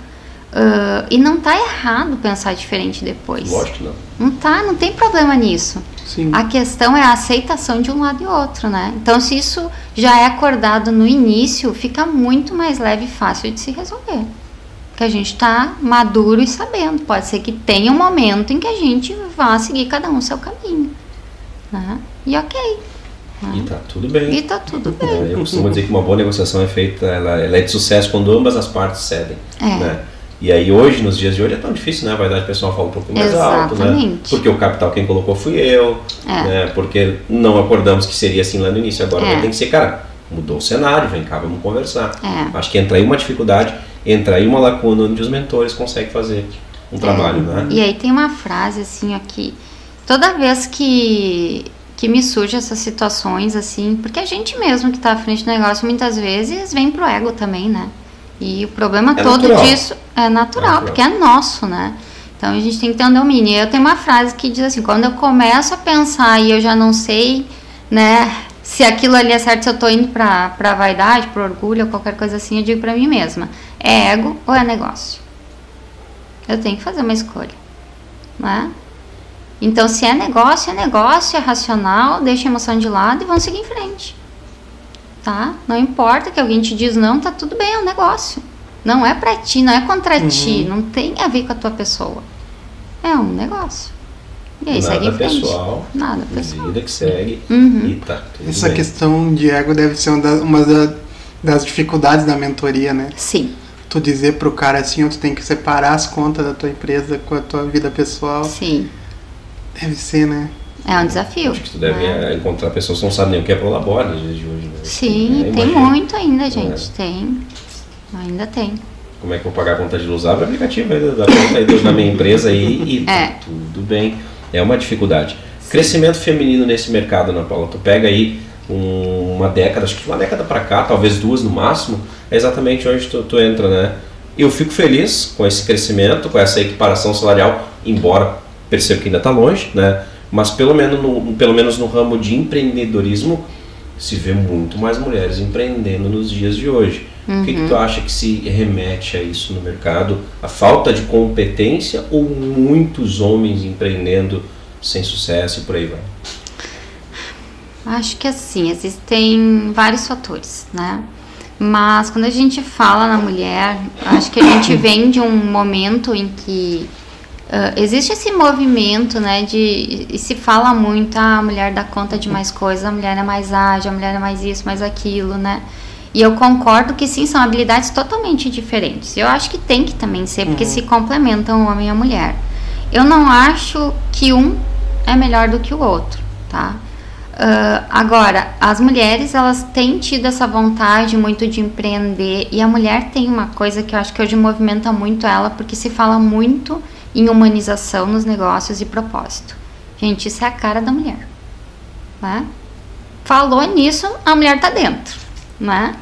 ah, e não tá errado pensar diferente depois. Lógico que não. Não tá, não tem problema nisso. Sim. A questão é a aceitação de um lado e outro, né? Então, se isso já é acordado no início, fica muito mais leve e fácil de se resolver. Porque a gente está maduro e sabendo. Pode ser que tenha um momento em que a gente vá seguir cada um o seu caminho. Né? E ok. Né? E tá tudo bem. E tá tudo bem. É, eu costumo dizer que uma boa negociação é feita, ela, ela é de sucesso quando ambas as partes cedem. É. Né? E aí hoje, nos dias de hoje, é tão difícil, né? A vaidade pessoal fala um pouco mais alto, né? Exatamente. Porque o capital quem colocou fui eu, É. né? Porque não acordamos que seria assim lá no início. Agora É. ter que ser, cara, mudou o cenário, vem cá, vamos conversar. É. Acho que entra aí uma dificuldade, entra aí uma lacuna onde os mentores conseguem fazer um trabalho, né? E aí tem uma frase assim aqui. Toda vez que, que me surgem essas situações assim, porque a gente mesmo que está à frente do negócio muitas vezes vem pro ego também, né? E o problema É todo natural. disso é natural, natural. porque é nosso, né? Então a gente tem que ter um domínio. Eu tenho uma frase que diz assim: quando eu começo a pensar e eu já não sei, né, se aquilo ali é certo, se eu tô indo pra, pra vaidade, pro orgulho ou qualquer coisa assim, eu digo pra mim mesma: é ego ou é negócio? Eu tenho que fazer uma escolha, né? Então, se é negócio, é negócio, é racional, deixa a emoção de lado e vamos seguir em frente. Tá? Não importa que alguém te diz não, tá tudo bem, é um negócio. Não é pra ti, não é contra ti, não tem a ver com a tua pessoa. É um negócio. E aí, segue Nada em frente. pessoal, Nada pessoal. vida que segue Uhum. e tá tudo Essa bem. questão de ego deve ser uma, da- uma da- das dificuldades da mentoria, né? Sim, Tu dizer pro cara assim, tu tem que separar as contas da tua empresa com a tua vida pessoal. sim. Deve ser, né? É um desafio. Acho que tu deve né? é, encontrar pessoas que não sabem nem o que é prolabore nos dias de hoje. Né? Sim, É, tem muito ainda, gente. Tem. Ainda tem. Como é que eu vou pagar a conta de luz? Abre o aplicativo aí da, conta aí da minha empresa aí e tá É. tudo bem. É uma dificuldade. Crescimento feminino nesse mercado, Ana Paula. Tu pega aí um- uma década, acho que uma década pra cá, talvez duas no máximo, é exatamente onde tu, tu entra, né? Eu fico feliz com esse crescimento, com essa equiparação salarial, embora percebo que ainda está longe, né? Mas pelo menos, no, pelo menos no ramo de empreendedorismo se vê muito mais mulheres empreendendo nos dias de hoje. O que, que tu acha que se remete a isso no mercado? A falta de competência ou muitos homens empreendendo sem sucesso e por aí vai? Acho que assim, existem vários fatores, né? Mas quando a gente fala na mulher, acho que a gente vem de um momento em que ah, existe esse movimento, né? De, e se fala muito, ah, a mulher dá conta de mais coisas, a mulher é mais ágil, a mulher é mais isso, mais aquilo, né? E eu concordo que sim, são habilidades totalmente diferentes. Eu acho que tem que também ser, porque se complementam o homem e a mulher. Eu não acho que um é melhor do que o outro, tá? Ah, agora, as mulheres elas têm tido essa vontade muito de empreender e a mulher tem uma coisa que eu acho que hoje movimenta muito ela porque se fala muito em humanização nos negócios e propósito. Gente, isso é a cara da mulher, né? Falou nisso, a mulher tá dentro, né?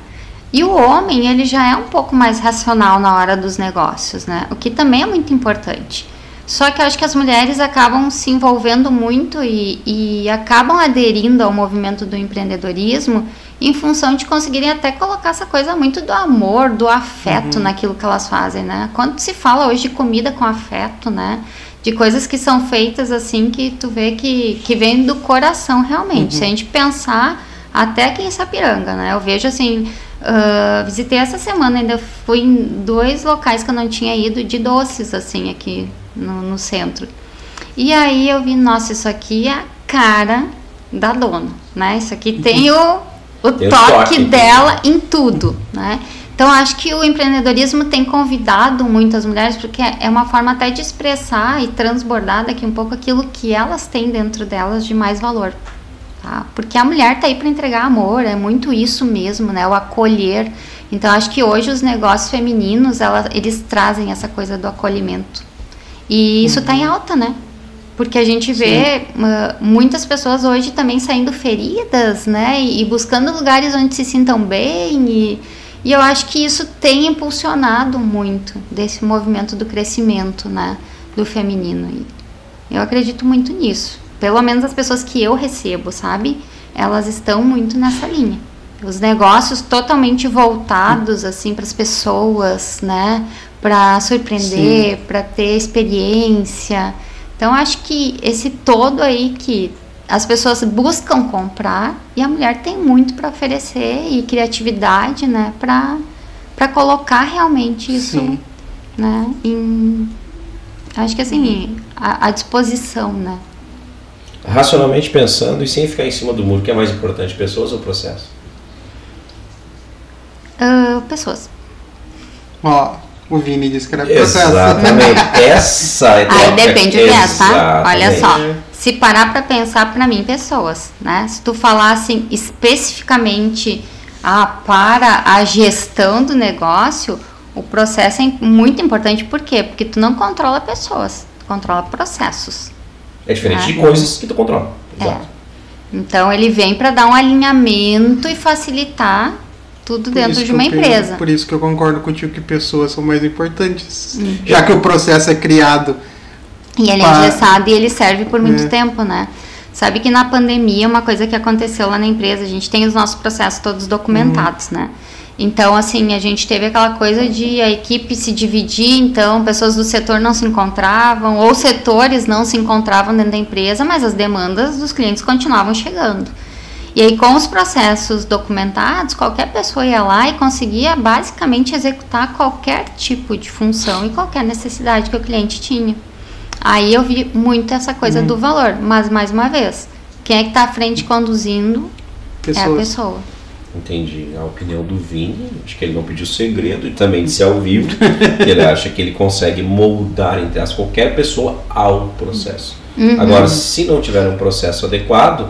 E o homem, ele já é um pouco mais racional na hora dos negócios, né? O que também é muito importante. Só que eu acho que as mulheres acabam se envolvendo muito e, e acabam aderindo ao movimento do empreendedorismo em função de conseguirem até colocar essa coisa muito do amor, do afeto naquilo que elas fazem, né? Quando se fala hoje de comida com afeto, né? De coisas que são feitas assim que tu vê que, que vem do coração realmente. Se a gente pensar até aqui em Sapiranga, né? Eu vejo assim, ah, visitei essa semana, ainda fui em dois locais que eu não tinha ido de doces, assim, aqui no, no centro. E aí eu vi, nossa, isso aqui é a cara da dona, né? Isso aqui tem o, o Tem toque toque. dela em tudo, né? Então acho que o empreendedorismo tem convidado muitas mulheres porque é uma forma até de expressar e transbordar daqui um pouco aquilo que elas têm dentro delas de mais valor. Tá? Porque a mulher tá aí para entregar amor, é muito isso mesmo, né? O acolher. Então acho que hoje os negócios femininos, ela, eles trazem essa coisa do acolhimento. E isso tá em alta, né? Porque a gente vê ah, muitas pessoas hoje também saindo feridas, né? E, e buscando lugares onde se sintam bem. E, e eu acho que isso tem impulsionado muito desse movimento do crescimento, né? Do feminino. E eu acredito muito nisso. Pelo menos as pessoas que eu recebo, sabe? Elas estão muito nessa linha. Os negócios totalmente voltados assim para as pessoas, né? Para surpreender, para ter experiência. Então acho que esse todo aí que as pessoas buscam comprar e a mulher tem muito para oferecer e criatividade, né, para para colocar realmente isso, Sim. né, em acho que assim, à, disposição, né? Racionalmente pensando e sem ficar em cima do muro, o que é mais importante, pessoas ou processo? Ah, pessoas. Ó, o Vini disse que era processo. Exatamente. Essa é a Aí troca. depende viés, tá? Olha só. Se parar pra pensar, pra mim, pessoas, né? Se tu falar assim, especificamente ah, para a gestão do negócio, o processo é muito importante. Por quê? Porque tu não controla pessoas, tu controla processos. É diferente de Ah. coisas que tu controla. Exato. Então ele vem pra dar um alinhamento e facilitar tudo dentro de uma eu empresa. por isso que eu concordo contigo que pessoas são mais importantes. Uhum. Já que o processo é criado. E ele Pá. é engessado e ele serve por muito É. tempo, né? Sabe que na pandemia, uma coisa que aconteceu lá na empresa, a gente tem os nossos processos todos documentados, né? Então, assim, a gente teve aquela coisa de a equipe se dividir, então pessoas do setor não se encontravam, ou setores não se encontravam dentro da empresa, mas as demandas dos clientes continuavam chegando. E aí, com os processos documentados, qualquer pessoa ia lá e conseguia basicamente executar qualquer tipo de função e qualquer necessidade que o cliente tinha. Aí eu vi muito essa coisa do valor, mas mais uma vez, quem é que está à frente conduzindo é a Pessoas. pessoa. Entendi a opinião do Vini. Acho que ele não pediu segredo e também disse ao vivo que ele acha que ele consegue moldar entre as qualquer pessoa ao processo. Uhum. Agora, se não tiver um processo adequado,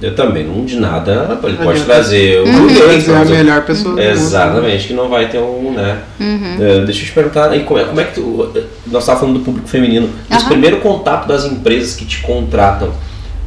eu também não de nada. Ele pode Adianta. trazer o Uhum. Trazer a melhor pessoa. do mundo. Exatamente, que não vai ter um, né? Uhum. Eh, deixa eu te perguntar, aí, como, é, como é que tu. eh, Nós estávamos falando do público feminino. Esse Aham. primeiro contato das empresas que te contratam,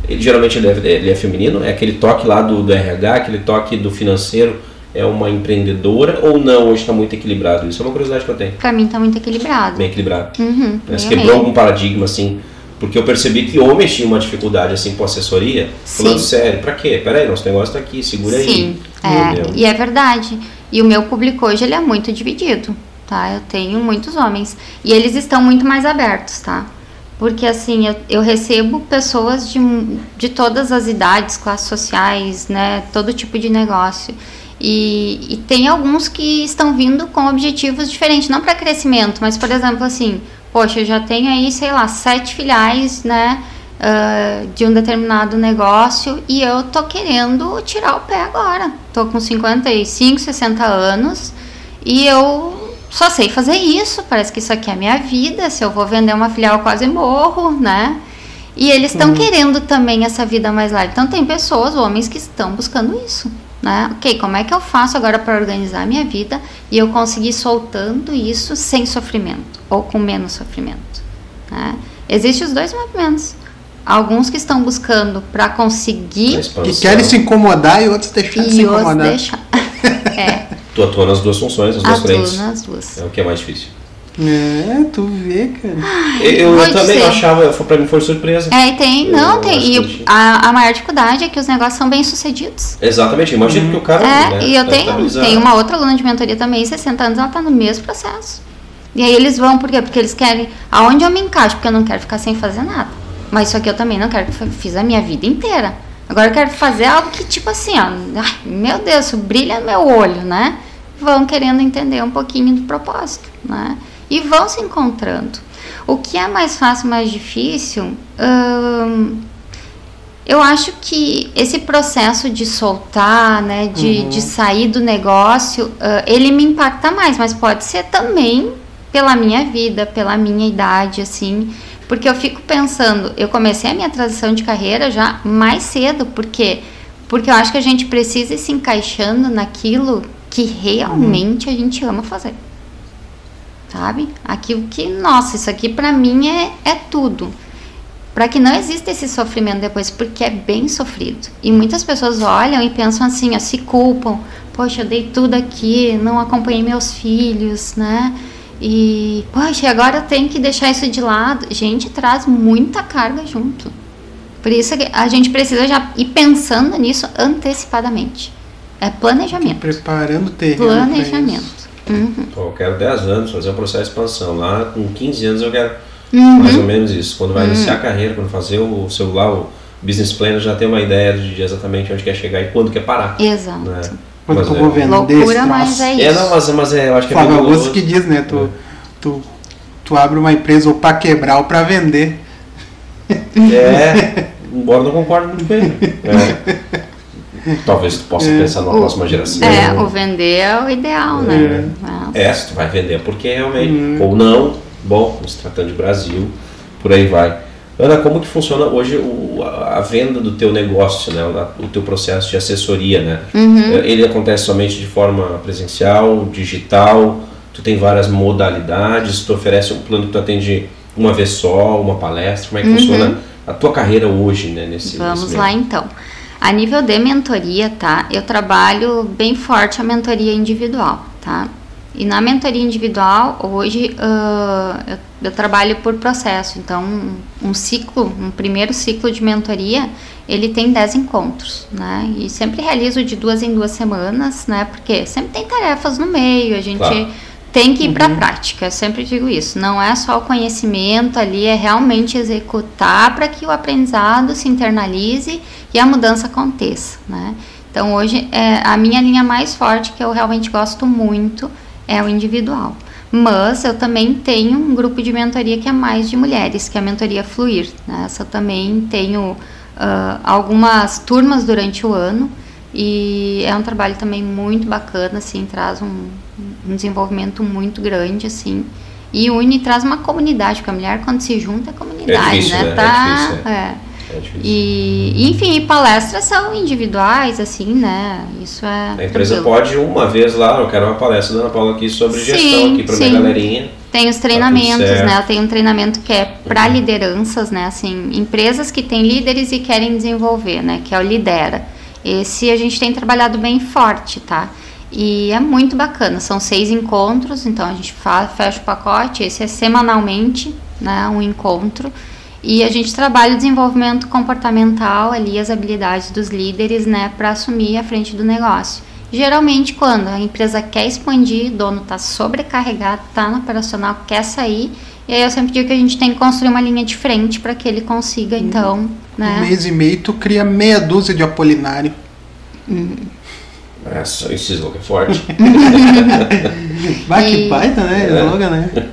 ele geralmente ele é, ele é feminino? É aquele toque lá do, do RH, aquele toque do financeiro, é uma empreendedora ou não? Hoje está muito equilibrado? Isso é uma curiosidade que eu tenho. Pra mim tá muito equilibrado. Bem equilibrado. Uhum, Mas quebrou algum paradigma assim? Porque eu percebi que homens tinham uma dificuldade assim com assessoria. Sim. Falando sério, pra quê? Peraí, nosso negócio tá aqui, segura aí. Sim, é, e é verdade. E o meu público hoje ele é muito dividido, tá? Eu tenho muitos homens e eles estão muito mais abertos, tá? Porque assim, eu, eu recebo pessoas de, de todas as idades, classes sociais, né? Todo tipo de negócio. E, e tem alguns que estão vindo com objetivos diferentes, não para crescimento, mas por exemplo assim, poxa, eu já tenho aí, sei lá, sete filiais, né? ah, de um determinado negócio e eu tô querendo tirar o pé agora. Tô com 55, 60 anos e eu só sei fazer isso. Parece que isso aqui é a minha vida. Se eu vou vender uma filial, eu quase morro, né? E eles estão querendo também essa vida mais leve. Então tem pessoas, homens, que estão buscando isso. Né? Ok, como é que eu faço agora para organizar a minha vida e eu conseguir ir soltando isso sem sofrimento ou com menos sofrimento? Né? Existem os dois movimentos. Alguns que estão buscando para conseguir. Que querem se incomodar e outros deixar de se outros incomodar. deixar. é, Tu atua nas duas funções, as duas atuo frentes. nas duas. É o que é mais difícil. É, tu vê, cara. Eu, vou eu também dizer. achava, pra mim foi surpresa. É, e tem, Eu não, acho tem. E a, a maior dificuldade é que os negócios são bem sucedidos. Exatamente, imagina que o cara. É, né, e eu tenho, tenho uma outra aluna de mentoria também, 60 anos, ela tá no mesmo processo. E aí eles vão, por quê? Porque eles querem, aonde eu me encaixo, porque eu não quero ficar sem fazer nada. Mas isso aqui eu também não quero, que eu fiz a minha vida inteira. Agora eu quero fazer algo que, tipo assim, ó, ai, meu Deus, isso brilha no meu olho, né? Vão querendo entender um pouquinho do propósito, né? E vão se encontrando. O que é mais fácil, mais difícil, hum, eu acho que esse processo de soltar, né, de, de sair do negócio, ah, ele me impacta mais, mas pode ser também pela minha vida, pela minha idade, assim, porque eu fico pensando, eu comecei a minha transição de carreira já mais cedo, porque porque eu acho que a gente precisa ir se encaixando naquilo que realmente a gente ama fazer. Sabe? Aquilo que, nossa, isso aqui pra mim é, é tudo para que não exista esse sofrimento depois, porque é bem sofrido. E muitas pessoas olham e pensam assim, ó, se culpam. Poxa, eu dei tudo aqui, não acompanhei meus filhos, né? E, poxa, agora eu tenho que deixar isso de lado. Gente, traz muita carga junto. Por isso que a gente precisa já ir pensando nisso antecipadamente. É planejamento. Preparando o terreno. Planejamento. Uhum. Pô, eu quero 10 anos, fazer um processo de expansão. Lá com 15 anos eu quero Uhum. mais ou menos isso. Quando vai iniciar a carreira, quando fazer o celular, o, business planner já tem uma ideia de exatamente onde quer chegar e quando quer parar. Exato. Né? Quando Mas tu é- vou vender Loucura, mas troço. é isso. É, não, mas, mas é, eu acho que é Flávio bem Augusto que diz, né? Tu, tu, tu abre uma empresa ou pra quebrar ou pra vender. É, embora não concorde muito com ele. É. Talvez tu possa pensar numa O- próxima geração. É, o vender é o ideal, né? É. É, se tu vai vender porque realmente. Hum. Ou não, bom, se tratando de Brasil, por aí vai. Ana, como que funciona hoje o- a venda do teu negócio, né? O, teu processo de assessoria, né? Uhum. Ele acontece somente de forma presencial, digital, tu tem várias modalidades, tu oferece um plano que tu atende uma vez só, uma palestra, como é que funciona a tua carreira hoje, né? Nesse, Uhum. Vamos nesse lá então. A nível de mentoria, tá? Eu trabalho bem forte a mentoria individual, tá? E na mentoria individual, hoje ah, eu, eu trabalho por processo. Então, um, um ciclo, um primeiro ciclo de mentoria, ele tem 10 encontros, né? E sempre realizo de duas em duas semanas, né? Porque sempre tem tarefas no meio, a gente Claro. Tem que ir para a prática. Eu sempre digo isso. Não é só o conhecimento ali, é realmente executar para que o aprendizado se internalize e a mudança aconteça, né? Então hoje é a minha linha mais forte que eu realmente gosto muito é o individual. Mas eu também tenho um grupo de mentoria que é mais de mulheres, que é a mentoria Fluir. Né? Essa eu também tenho ah, algumas turmas durante o ano e é um trabalho também muito bacana, assim, traz um, um desenvolvimento muito grande, assim. E une, traz uma comunidade, porque a mulher quando se junta é comunidade, difícil, né? né? É Tá, difícil, é. É difícil. E, enfim, palestras são individuais, assim, né? Isso é. A empresa tranquilo. pode uma vez lá, eu quero uma palestra da Ana Paula aqui sobre Sim, gestão aqui para minha galerinha. Tem os treinamentos, certo. né? Eu tenho um treinamento que é para Uhum. lideranças, né? Assim, empresas que têm líderes e querem desenvolver, né? Que é o Lidera. Esse a gente tem trabalhado bem forte, tá? E é muito bacana. São seis encontros, então a gente fecha o pacote. Esse é semanalmente, né? Um encontro. E a gente trabalha o desenvolvimento comportamental ali, as habilidades dos líderes, né? Para assumir a frente do negócio. Geralmente, quando a empresa quer expandir, o dono está sobrecarregado, está no operacional, quer sair, e aí eu sempre digo que a gente tem que construir uma linha de frente para que ele consiga, então, Um né? mês e meio tu cria meia dúzia de apolinário. É, só esse slogan é forte. Vai que E- baita, né? É. Slogan, né?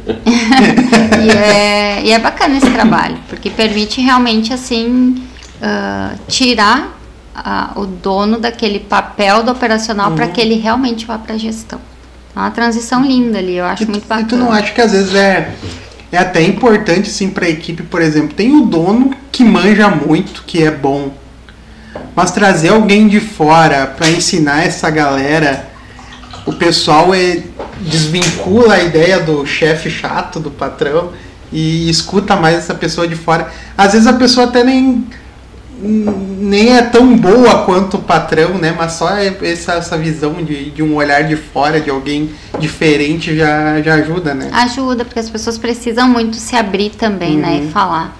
E é, e é bacana esse trabalho, porque permite realmente, assim, ah, tirar ah, o dono daquele papel do operacional para que ele realmente vá para a gestão. É uma transição linda ali, eu acho E, muito e bacana. tu não acha que às vezes é, é até importante, assim, pra equipe, por exemplo, tem o dono que manja muito, que é bom, mas trazer alguém de fora pra ensinar essa galera, o pessoal é, desvincula a ideia do chefe chato, do patrão, e escuta mais essa pessoa de fora. Às vezes a pessoa até nem nem é tão boa quanto o patrão, né? Mas só é essa, essa visão de, de um olhar de fora, de alguém diferente, já, já ajuda, né? Ajuda, porque as pessoas precisam muito se abrir também, né, e falar.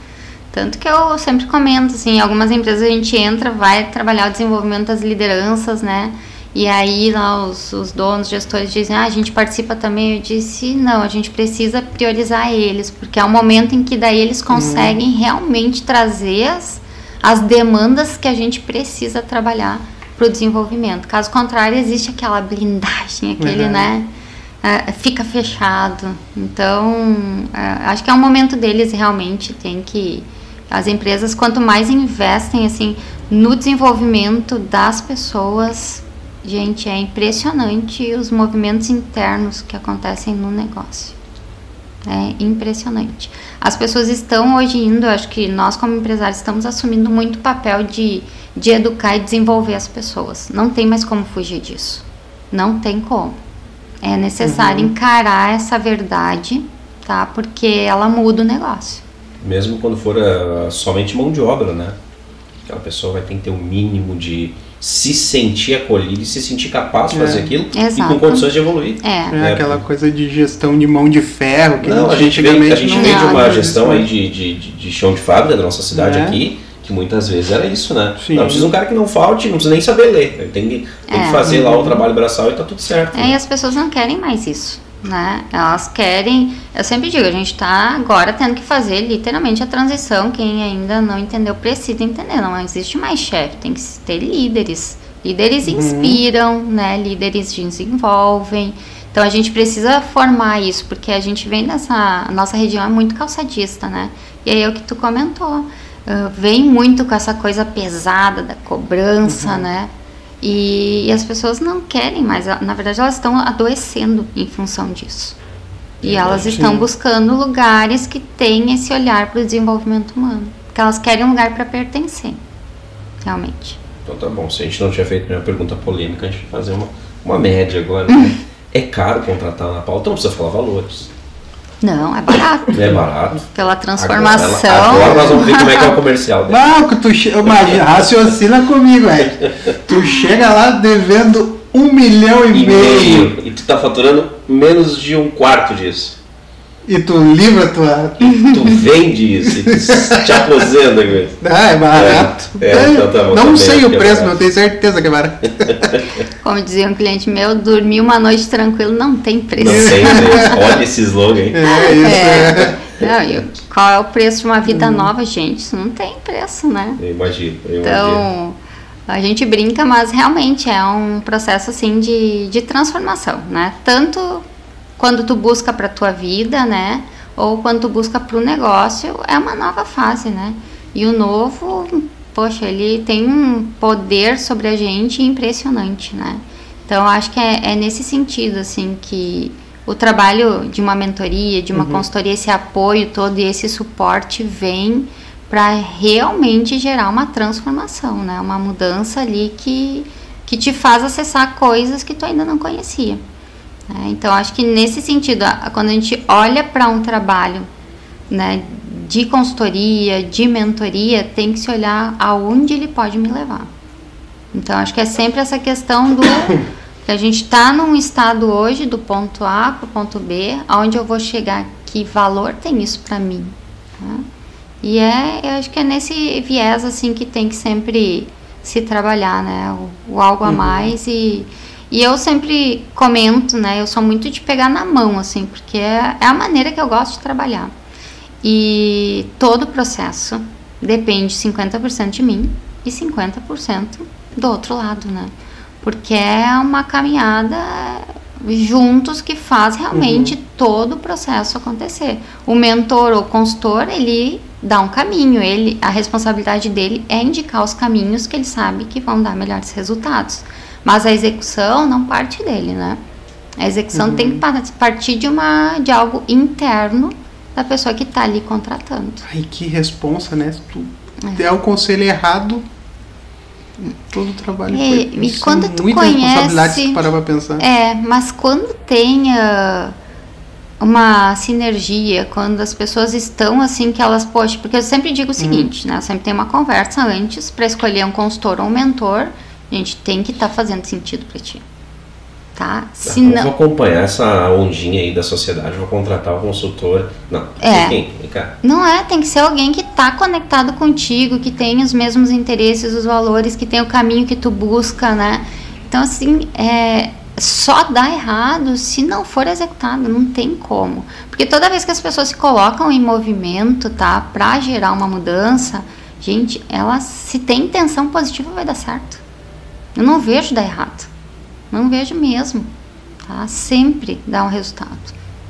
Tanto que eu sempre comento, assim, em algumas empresas a gente entra, vai trabalhar o desenvolvimento das lideranças, né, e aí lá os, os donos, gestores dizem, ah, a gente participa também. Eu disse, não, a gente precisa priorizar eles, porque é o momento em que daí eles conseguem realmente trazer as, as demandas que a gente precisa trabalhar para o desenvolvimento. Caso contrário, existe aquela blindagem, aquele, Uhum. né, é, fica fechado. Então, é, acho que é um momento deles realmente tem que as empresas quanto mais investem assim no desenvolvimento das pessoas, gente, é impressionante os movimentos internos que acontecem no negócio. É impressionante. As pessoas estão hoje indo, acho que nós como empresários estamos assumindo muito o papel de, de educar e desenvolver as pessoas. Não tem mais como fugir disso. Não tem como. É necessário encarar essa verdade, tá? Porque ela muda o negócio. Mesmo quando for ah, somente mão de obra, né? Aquela pessoa vai ter que ter um mínimo de se sentir acolhido e se sentir capaz de É. fazer aquilo e Exato. com condições de evoluir. É. É, É, aquela coisa de gestão de mão de ferro que Não, a gente vem, a gente vem de uma gestão aí de, de, de, de chão de fábrica da nossa cidade É. aqui, que muitas vezes era isso, né? Sim. Não, precisa de um cara que não falte, não precisa nem saber ler. Tem que, tem que É. fazer lá o trabalho braçal e tá tudo certo. É, e as pessoas não querem mais isso. Né? Elas querem, eu sempre digo, a gente está agora tendo que fazer literalmente a transição. Quem ainda não entendeu precisa entender. Não existe mais chefe, tem que ter líderes. Líderes uhum. inspiram, né? Líderes desenvolvem. Então a gente precisa formar isso, porque a gente vem dessa. A nossa região é muito calçadista, né? E aí é o que tu comentou. Uh, vem muito com essa coisa pesada da cobrança, uhum. né? E, e, as pessoas não querem mais, na verdade elas estão adoecendo em função disso. E elas estão buscando lugares que têm esse olhar para o desenvolvimento humano. Porque elas querem um lugar para pertencer, realmente. Então tá bom, se a gente não tinha feito nenhuma pergunta polêmica, a gente vai fazer uma, uma média agora. Né? é caro contratar na pauta, não precisa falar valores. Não, é barato. É barato. Pela transformação. Agora, agora nós vamos ver como é que é o comercial. Dele. Não, que tu imagina, raciocina comigo, velho. Tu chega lá devendo um milhão e, e meio. meio. E tu tá faturando menos de um quarto disso. E tu livra tua. Tu vende isso, e tu te aposenta com isso. Ah, é barato. É, é, então tá bom, não sei o preço, é mas eu tenho certeza que é barato. Como dizia um cliente meu, dormir uma noite tranquilo não tem preço. Não tem preço. Olha esse slogan. É isso. É. Não, eu, qual é o preço de uma vida hum. nova, gente? Isso não tem preço, né? Eu imagino. Eu então. Imagino. A gente brinca, mas realmente é um processo assim de, de transformação, né? Tanto quando tu busca para tua vida, né? Ou quando tu busca para o negócio, é uma nova fase, né? E o novo, poxa, ele tem um poder sobre a gente impressionante, né? Então, acho que é, é nesse sentido, assim, que o trabalho de uma mentoria, de uma uhum. consultoria, esse apoio todo e esse suporte vem para realmente gerar uma transformação, né? Uma mudança ali que, que te faz acessar coisas que tu ainda não conhecia. Né? Então, acho que nesse sentido, quando a gente olha para um trabalho né, de consultoria, de mentoria, tem que se olhar aonde ele pode me levar. Então, acho que é sempre essa questão do que a gente está num estado hoje do ponto A para o ponto B, aonde eu vou chegar, que valor tem isso para mim. Né? E é, eu acho que é nesse viés assim que tem que sempre se trabalhar, né? O, o algo a uhum. mais e e eu sempre comento, né? Eu sou muito de pegar na mão, assim, porque é, é a maneira que eu gosto de trabalhar. E todo o processo depende 50% de mim e 50% do outro lado, né? Porque é uma caminhada juntos que faz realmente uhum. todo o processo acontecer. O mentor ou consultor, ele dá um caminho, ele a responsabilidade dele é indicar os caminhos que ele sabe que vão dar melhores resultados. Mas a execução não parte dele, né? A execução uhum. tem que partir de, uma, de algo interno da pessoa que está ali contratando. Ai, que responsa, né? Tu é. der o conselho errado, todo o trabalho é, foi, E quando tu muita conhece... responsabilidade se parar pra pensar. É, mas quando tem uh, uma sinergia, quando as pessoas estão assim, que elas, poxa, porque eu sempre digo o uhum. seguinte, uhum. né? Eu sempre tenho uma conversa antes para escolher um consultor ou um mentor, Gente, tem que estar tá fazendo sentido para ti. Tá? Se não... Vou acompanhar essa ondinha aí da sociedade, vou contratar o consultor. Não, é. Quem? Vem cá. Não é, tem que ser alguém que está conectado contigo, que tem os mesmos interesses, os valores, que tem o caminho que tu busca, né? Então, assim, é, só dá errado se não for executado, não tem como. Porque toda vez que as pessoas se colocam em movimento, tá, para gerar uma mudança, gente, elas se tem intenção positiva vai dar certo. Eu não vejo dar errado. Não vejo mesmo. Tá? Sempre dá um resultado.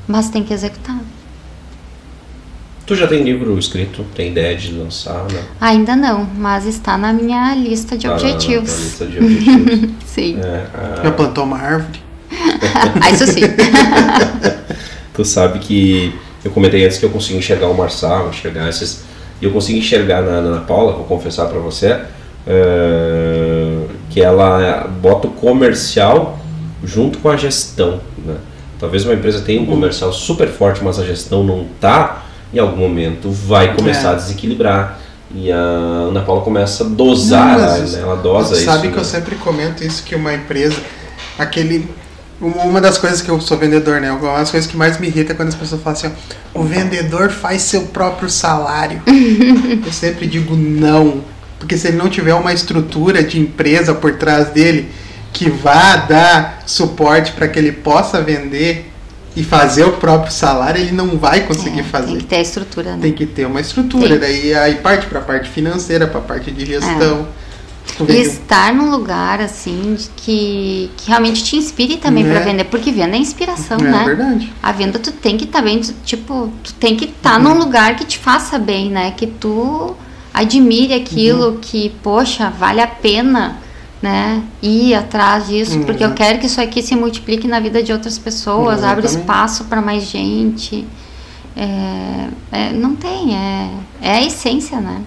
Mas tem que executar. Tu já tem livro escrito? Tem ideia de lançar? Né? Ainda não, mas está na minha lista de tá objetivos. Na, lista de objetivos. sim. É, a... Já plantou uma árvore? ah, isso sim. tu sabe que eu comentei antes que eu consigo enxergar o Marçal, enxergar esses. E eu consigo enxergar na, na Paula, vou confessar para você. Uh, que ela bota o comercial junto com a gestão. Né? Talvez uma empresa tenha um uhum. comercial super forte, mas a gestão não está, em algum momento vai começar é. a desequilibrar. E a Ana Paula começa a dosar, não, né? ela dosa isso. Sabe que né? eu sempre comento isso, que uma empresa, aquele uma das coisas que eu sou vendedor, né? Uma das coisas que mais me irrita é quando as pessoas falam assim, ó, o vendedor faz seu próprio salário. eu sempre digo não. Porque se ele não tiver uma estrutura de empresa por trás dele que vá dar suporte para que ele possa vender, e fazer o próprio salário, ele não vai conseguir É, fazer. Tem que ter a estrutura, né? Tem que ter uma estrutura, Tem. daí aí parte para a parte financeira, para a parte de gestão. Tu E estar num lugar assim que, que realmente te inspire também Né? pra vender, porque venda é inspiração, é né? verdade. A venda tu tem que estar bem, tu, tipo, tu tem que estar Uhum. num lugar que te faça bem, né? Que tu admire aquilo, Uhum. que, poxa, vale a pena, né? Ir atrás disso, porque eu Uhum. quero que isso aqui se multiplique na vida de outras pessoas, abre Exatamente. espaço para mais gente. É, é, não tem, é, é a essência, né?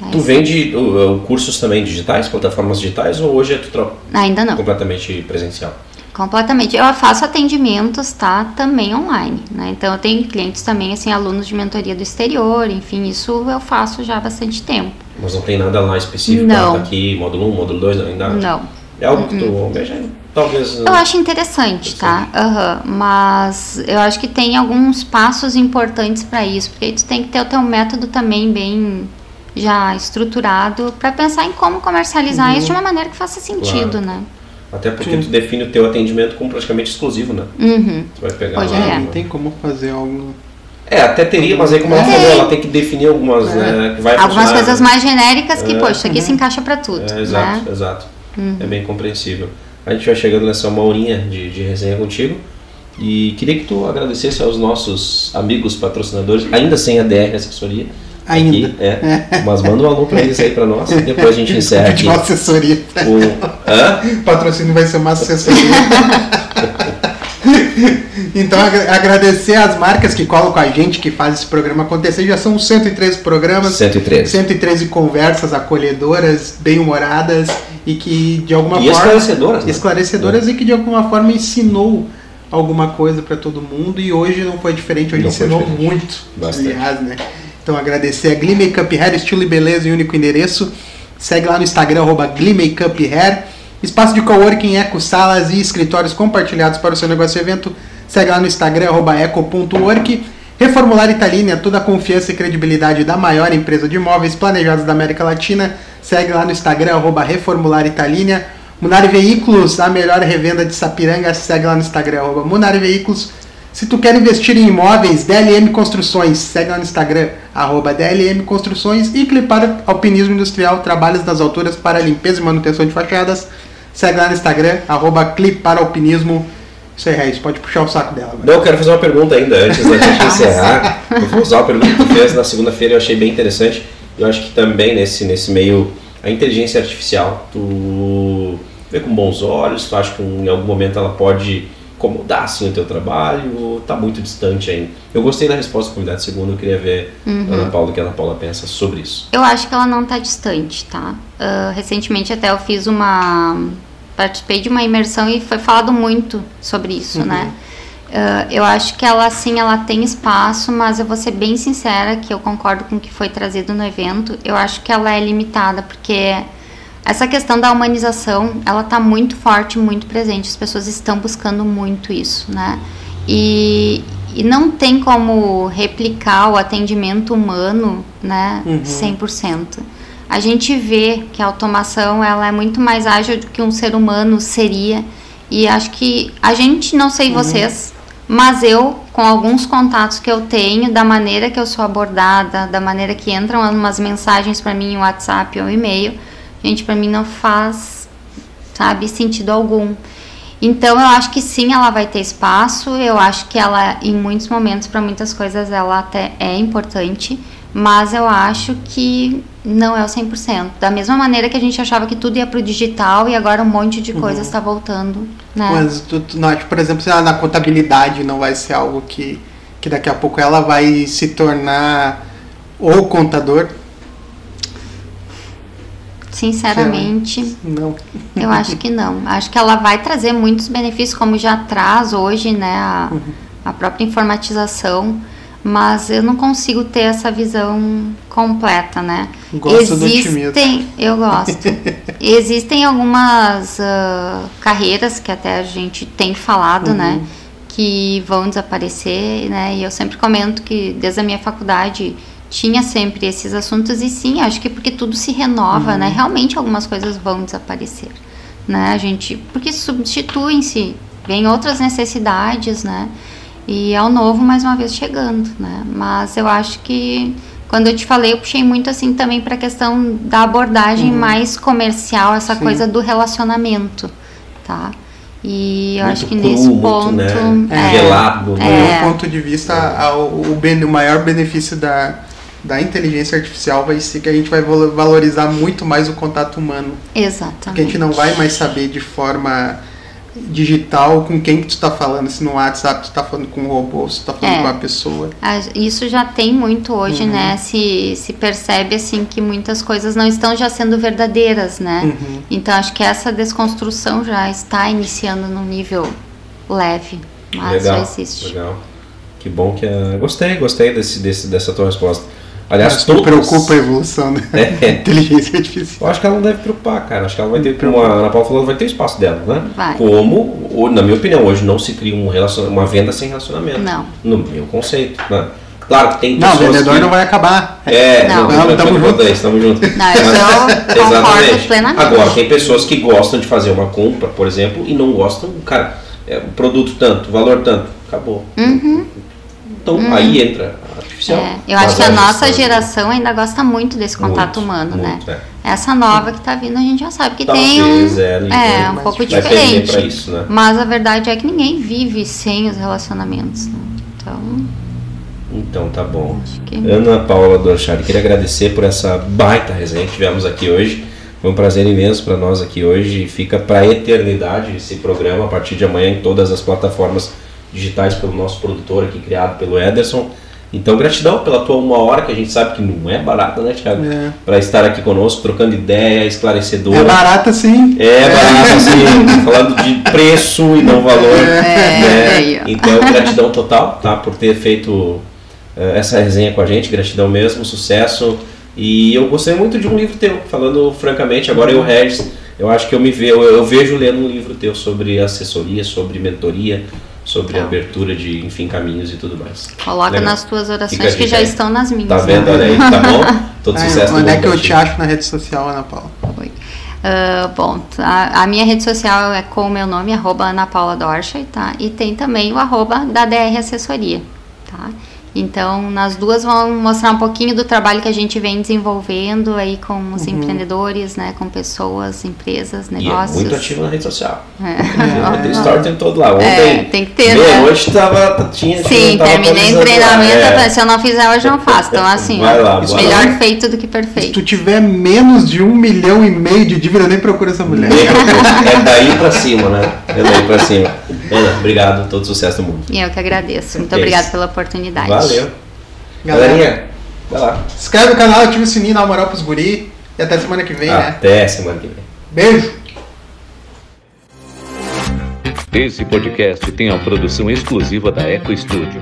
É Tu essência. vende uh, uh, cursos também digitais, plataformas digitais, ou hoje é tu Ainda não. completamente presencial? Completamente. Eu faço atendimentos, tá? Também online, né? Então eu tenho clientes também, assim, alunos de mentoria do exterior, enfim, isso eu faço já há bastante tempo. Mas não tem nada lá específico, Não. tá aqui, módulo 1, módulo 2, ainda Não. É algo que tu almeja, talvez... Eu acho interessante, tá? Aham. Mas eu acho que tem alguns passos importantes para isso, porque tu tem que ter o teu método também bem já estruturado para pensar em como comercializar isso de uma maneira que faça sentido, Claro. né? Até porque Sim. tu define o teu atendimento como praticamente exclusivo, né? Uhum. Tu vai pegar Hoje lá... é. Não tem como fazer algo. É, até teria, mas aí como ela falou, ela tem que definir algumas, É. né, que vai Algumas coisas né? mais genéricas que, É. poxa, isso aqui se encaixa para tudo, É, exato, né? exato. É bem compreensível. A gente vai chegando nessa uma horinha de, de resenha contigo e queria que tu agradecesse aos nossos amigos patrocinadores, ainda sem a DR Assessoria. Ainda. Aqui, é, Mas manda um alô pra eles aí pra nós e depois a gente encerra aqui. Uma assessoria. O, hã? Patrocínio vai ser uma assessoria. então, agra- agradecer às marcas que colam com a gente, que fazem esse programa acontecer. Já são 113 programas, 113. 113 conversas acolhedoras, bem-humoradas e que de alguma E forma. esclarecedoras, né? esclarecedoras e que de alguma forma ensinou alguma coisa para todo mundo. E hoje não foi diferente, hoje Não ensinou diferente. muito. Bastante. Aliás, né? Então, agradecer a Glee Makeup Hair, estilo e beleza e único endereço. Segue lá no Instagram, arroba Makeup Hair. Espaço de coworking, eco, salas e escritórios compartilhados para o seu negócio e evento. Segue lá no Instagram, arroba eco.work. Reformular Italínia, toda a confiança e credibilidade da maior empresa de imóveis planejados da América Latina. Segue lá no Instagram, arroba Reformular Italínia. Munari Veículos, a melhor revenda de Sapiranga. Segue lá no Instagram, arroba Munari Veículos. Se tu quer investir em imóveis, DLM Construções, segue lá no Instagram, arroba DLM Construções e Clipar Alpinismo Industrial, trabalhos das alturas para limpeza e manutenção de fachadas, segue lá no Instagram, arroba Clipar Alpinismo. Isso aí, Reis, pode puxar o saco dela. agora. Não, eu quero fazer uma pergunta ainda antes da gente encerrar. Eu vou usar a pergunta que tu fez na segunda-feira, eu achei bem interessante. Eu acho que também nesse, nesse meio, a inteligência artificial, tu vê com bons olhos, tu acha que em algum momento ela pode incomodar assim, o teu trabalho ou tá muito distante ainda? Eu gostei da resposta do convidado segundo, eu queria ver a Ana Paula o que a Ana Paula pensa sobre isso. Eu acho que ela não tá distante, tá? Ah, recentemente até eu fiz uma. Participei de uma imersão e foi falado muito sobre isso, né? Ah, eu acho que ela sim, ela tem espaço, mas eu vou ser bem sincera que eu concordo com o que foi trazido no evento. Eu acho que ela é limitada, porque essa questão da humanização, ela tá muito forte, muito presente. As pessoas estão buscando muito isso, né? E, e não tem como replicar o atendimento humano, né, Uhum. 100%. A gente vê que a automação ela é muito mais ágil do que um ser humano seria. E acho que a gente, não sei vocês, mas eu, com alguns contatos que eu tenho, da maneira que eu sou abordada, da maneira que entram umas mensagens para mim em WhatsApp ou e-mail, gente, para mim não faz, sabe, sentido algum. Então eu acho que sim, ela vai ter espaço. Eu acho que ela, em muitos momentos, para muitas coisas, ela até é importante. Mas eu acho que não é o 100%. Da mesma maneira que a gente achava que tudo ia pro digital e agora um monte de coisa está voltando, né? Mas, tu, tu não por exemplo, se ela na contabilidade não vai ser algo que, que daqui a pouco ela vai se tornar ou contador? Sinceramente, Não. eu acho que não. Acho que ela vai trazer muitos benefícios, como já traz hoje, né? A, a própria informatização. Mas eu não consigo ter essa visão completa, né? Gosto. Existem, eu gosto. Existem algumas ah, carreiras que até a gente tem falado, né? Uhum. Que vão desaparecer, né? E eu sempre comento que desde a minha faculdade tinha sempre esses assuntos e sim, acho que porque tudo se renova, Uhum. né? Realmente algumas coisas vão desaparecer, né? A gente porque substituem-se vem outras necessidades, né? E é o novo mais uma vez chegando, né? Mas eu acho que quando eu te falei, eu puxei muito assim também para a questão da abordagem mais comercial, essa Sim. coisa do relacionamento, tá? E eu Muito acho que cru, nesse muito, ponto, né, é, gelado, Do né? meu ponto de vista, a- o, o ben- o maior benefício da, da inteligência artificial vai ser que a gente vai valo- valorizar muito mais o contato humano. Porque a exatamente. gente não vai mais saber de forma digital com quem que tu tá falando, se no WhatsApp tu tá falando com um robô, se tu tá falando É. com uma pessoa. Isso já tem muito hoje, Uhum. né? Se, se percebe assim que muitas coisas não estão já sendo verdadeiras, né? Uhum. Então acho que essa desconstrução já está iniciando num nível leve, mas já legal, existe. legal. Que bom que a... Gostei, gostei desse, desse, dessa tua resposta. Aliás, tu todas... preocupa a evolução da É. inteligência artificial. Eu acho que ela não deve preocupar, cara. Acho que ela vai ter, como a Ana Paula falou, vai ter o espaço dela, né? Vai. Como, na minha opinião, hoje não se cria um relacion... uma venda sem relacionamento. Não. No meu conceito. Né? Claro que tem Não, o pessoas vendedor que... não vai acabar. É, Não. não, Não, não, tamo tamo junto. junto. Tamo junto. Não, eu concordo Exatamente. plenamente. Agora, tem pessoas que gostam de fazer uma compra, por exemplo, e não gostam, cara, é, o produto tanto, valor tanto, acabou. Uhum. Então aí entra a artificial. É, eu acho que a nossa geração ainda gosta muito desse contato Muito, humano, muito, né? é. Essa nova que tá vindo, a gente já sabe que Talvez, tem um, é, é, vai- um pouco diferente. pra isso, né? Mas a verdade é que ninguém vive sem os relacionamentos. Né? Então, Então tá bom. que. Ana Paula Dorchari, queria agradecer por essa baita resenha que tivemos aqui hoje. Foi um prazer imenso para nós aqui hoje. Fica para a eternidade esse programa a partir de amanhã em todas as plataformas digitais pelo nosso produtor aqui criado pelo Ederson. Então gratidão pela tua uma hora que a gente sabe que não é barata, né, Thiago? É. Para estar aqui conosco, trocando ideia, esclarecedora. É barata sim. É barato, assim, falando de preço e não valor. É, né? aí, ó. Então, gratidão total, tá? Por ter feito eh, essa resenha com a gente, gratidão mesmo, sucesso. E eu gostei muito de um livro teu, falando francamente, agora eu, Regis, eu acho que eu me vejo, eu, eu vejo lendo um livro teu sobre assessoria, sobre mentoria, sobre Então. abertura de, enfim, caminhos e tudo mais. Coloca Legal. nas tuas orações que já aí. estão nas minhas. Tá né? vendo? Olha aí, tá bom? Todo Ah, sucesso onde é que eu te acho na rede social, Ana Paula? Oi. Ah, bom, a, a minha rede social é com o meu nome, arroba Ana Paula Dorschei, tá? E tem também o arroba da DR Assessoria, tá? Então, nas duas vão mostrar um pouquinho do trabalho que a gente vem desenvolvendo aí com os empreendedores, né? Com pessoas, empresas, E é negócios. muito ativo na rede social. É. Tem story o tempo todo lá. Ontem, É, tem que ter, né? meia-noite tava, tinha, Sim, tava terminei o treinamento, é. se eu não fizer hoje eu não faço. Então, assim, Vai lá, vai melhor lá. feito do que Se perfeito. tu tiver menos de um milhão e meio de dívida, nem procura essa mulher. É daí pra cima, né? É daí pra cima. Ana, obrigado, todo sucesso do mundo. E eu que agradeço. Muito É isso. obrigada pela oportunidade. Valeu. Galera, Galerinha, vai lá. se inscreve no canal, ativa o sininho, dá uma moral pros guri. E até semana que vem, né? Até semana que vem. Beijo! Esse podcast tem a produção exclusiva da Eco Studio.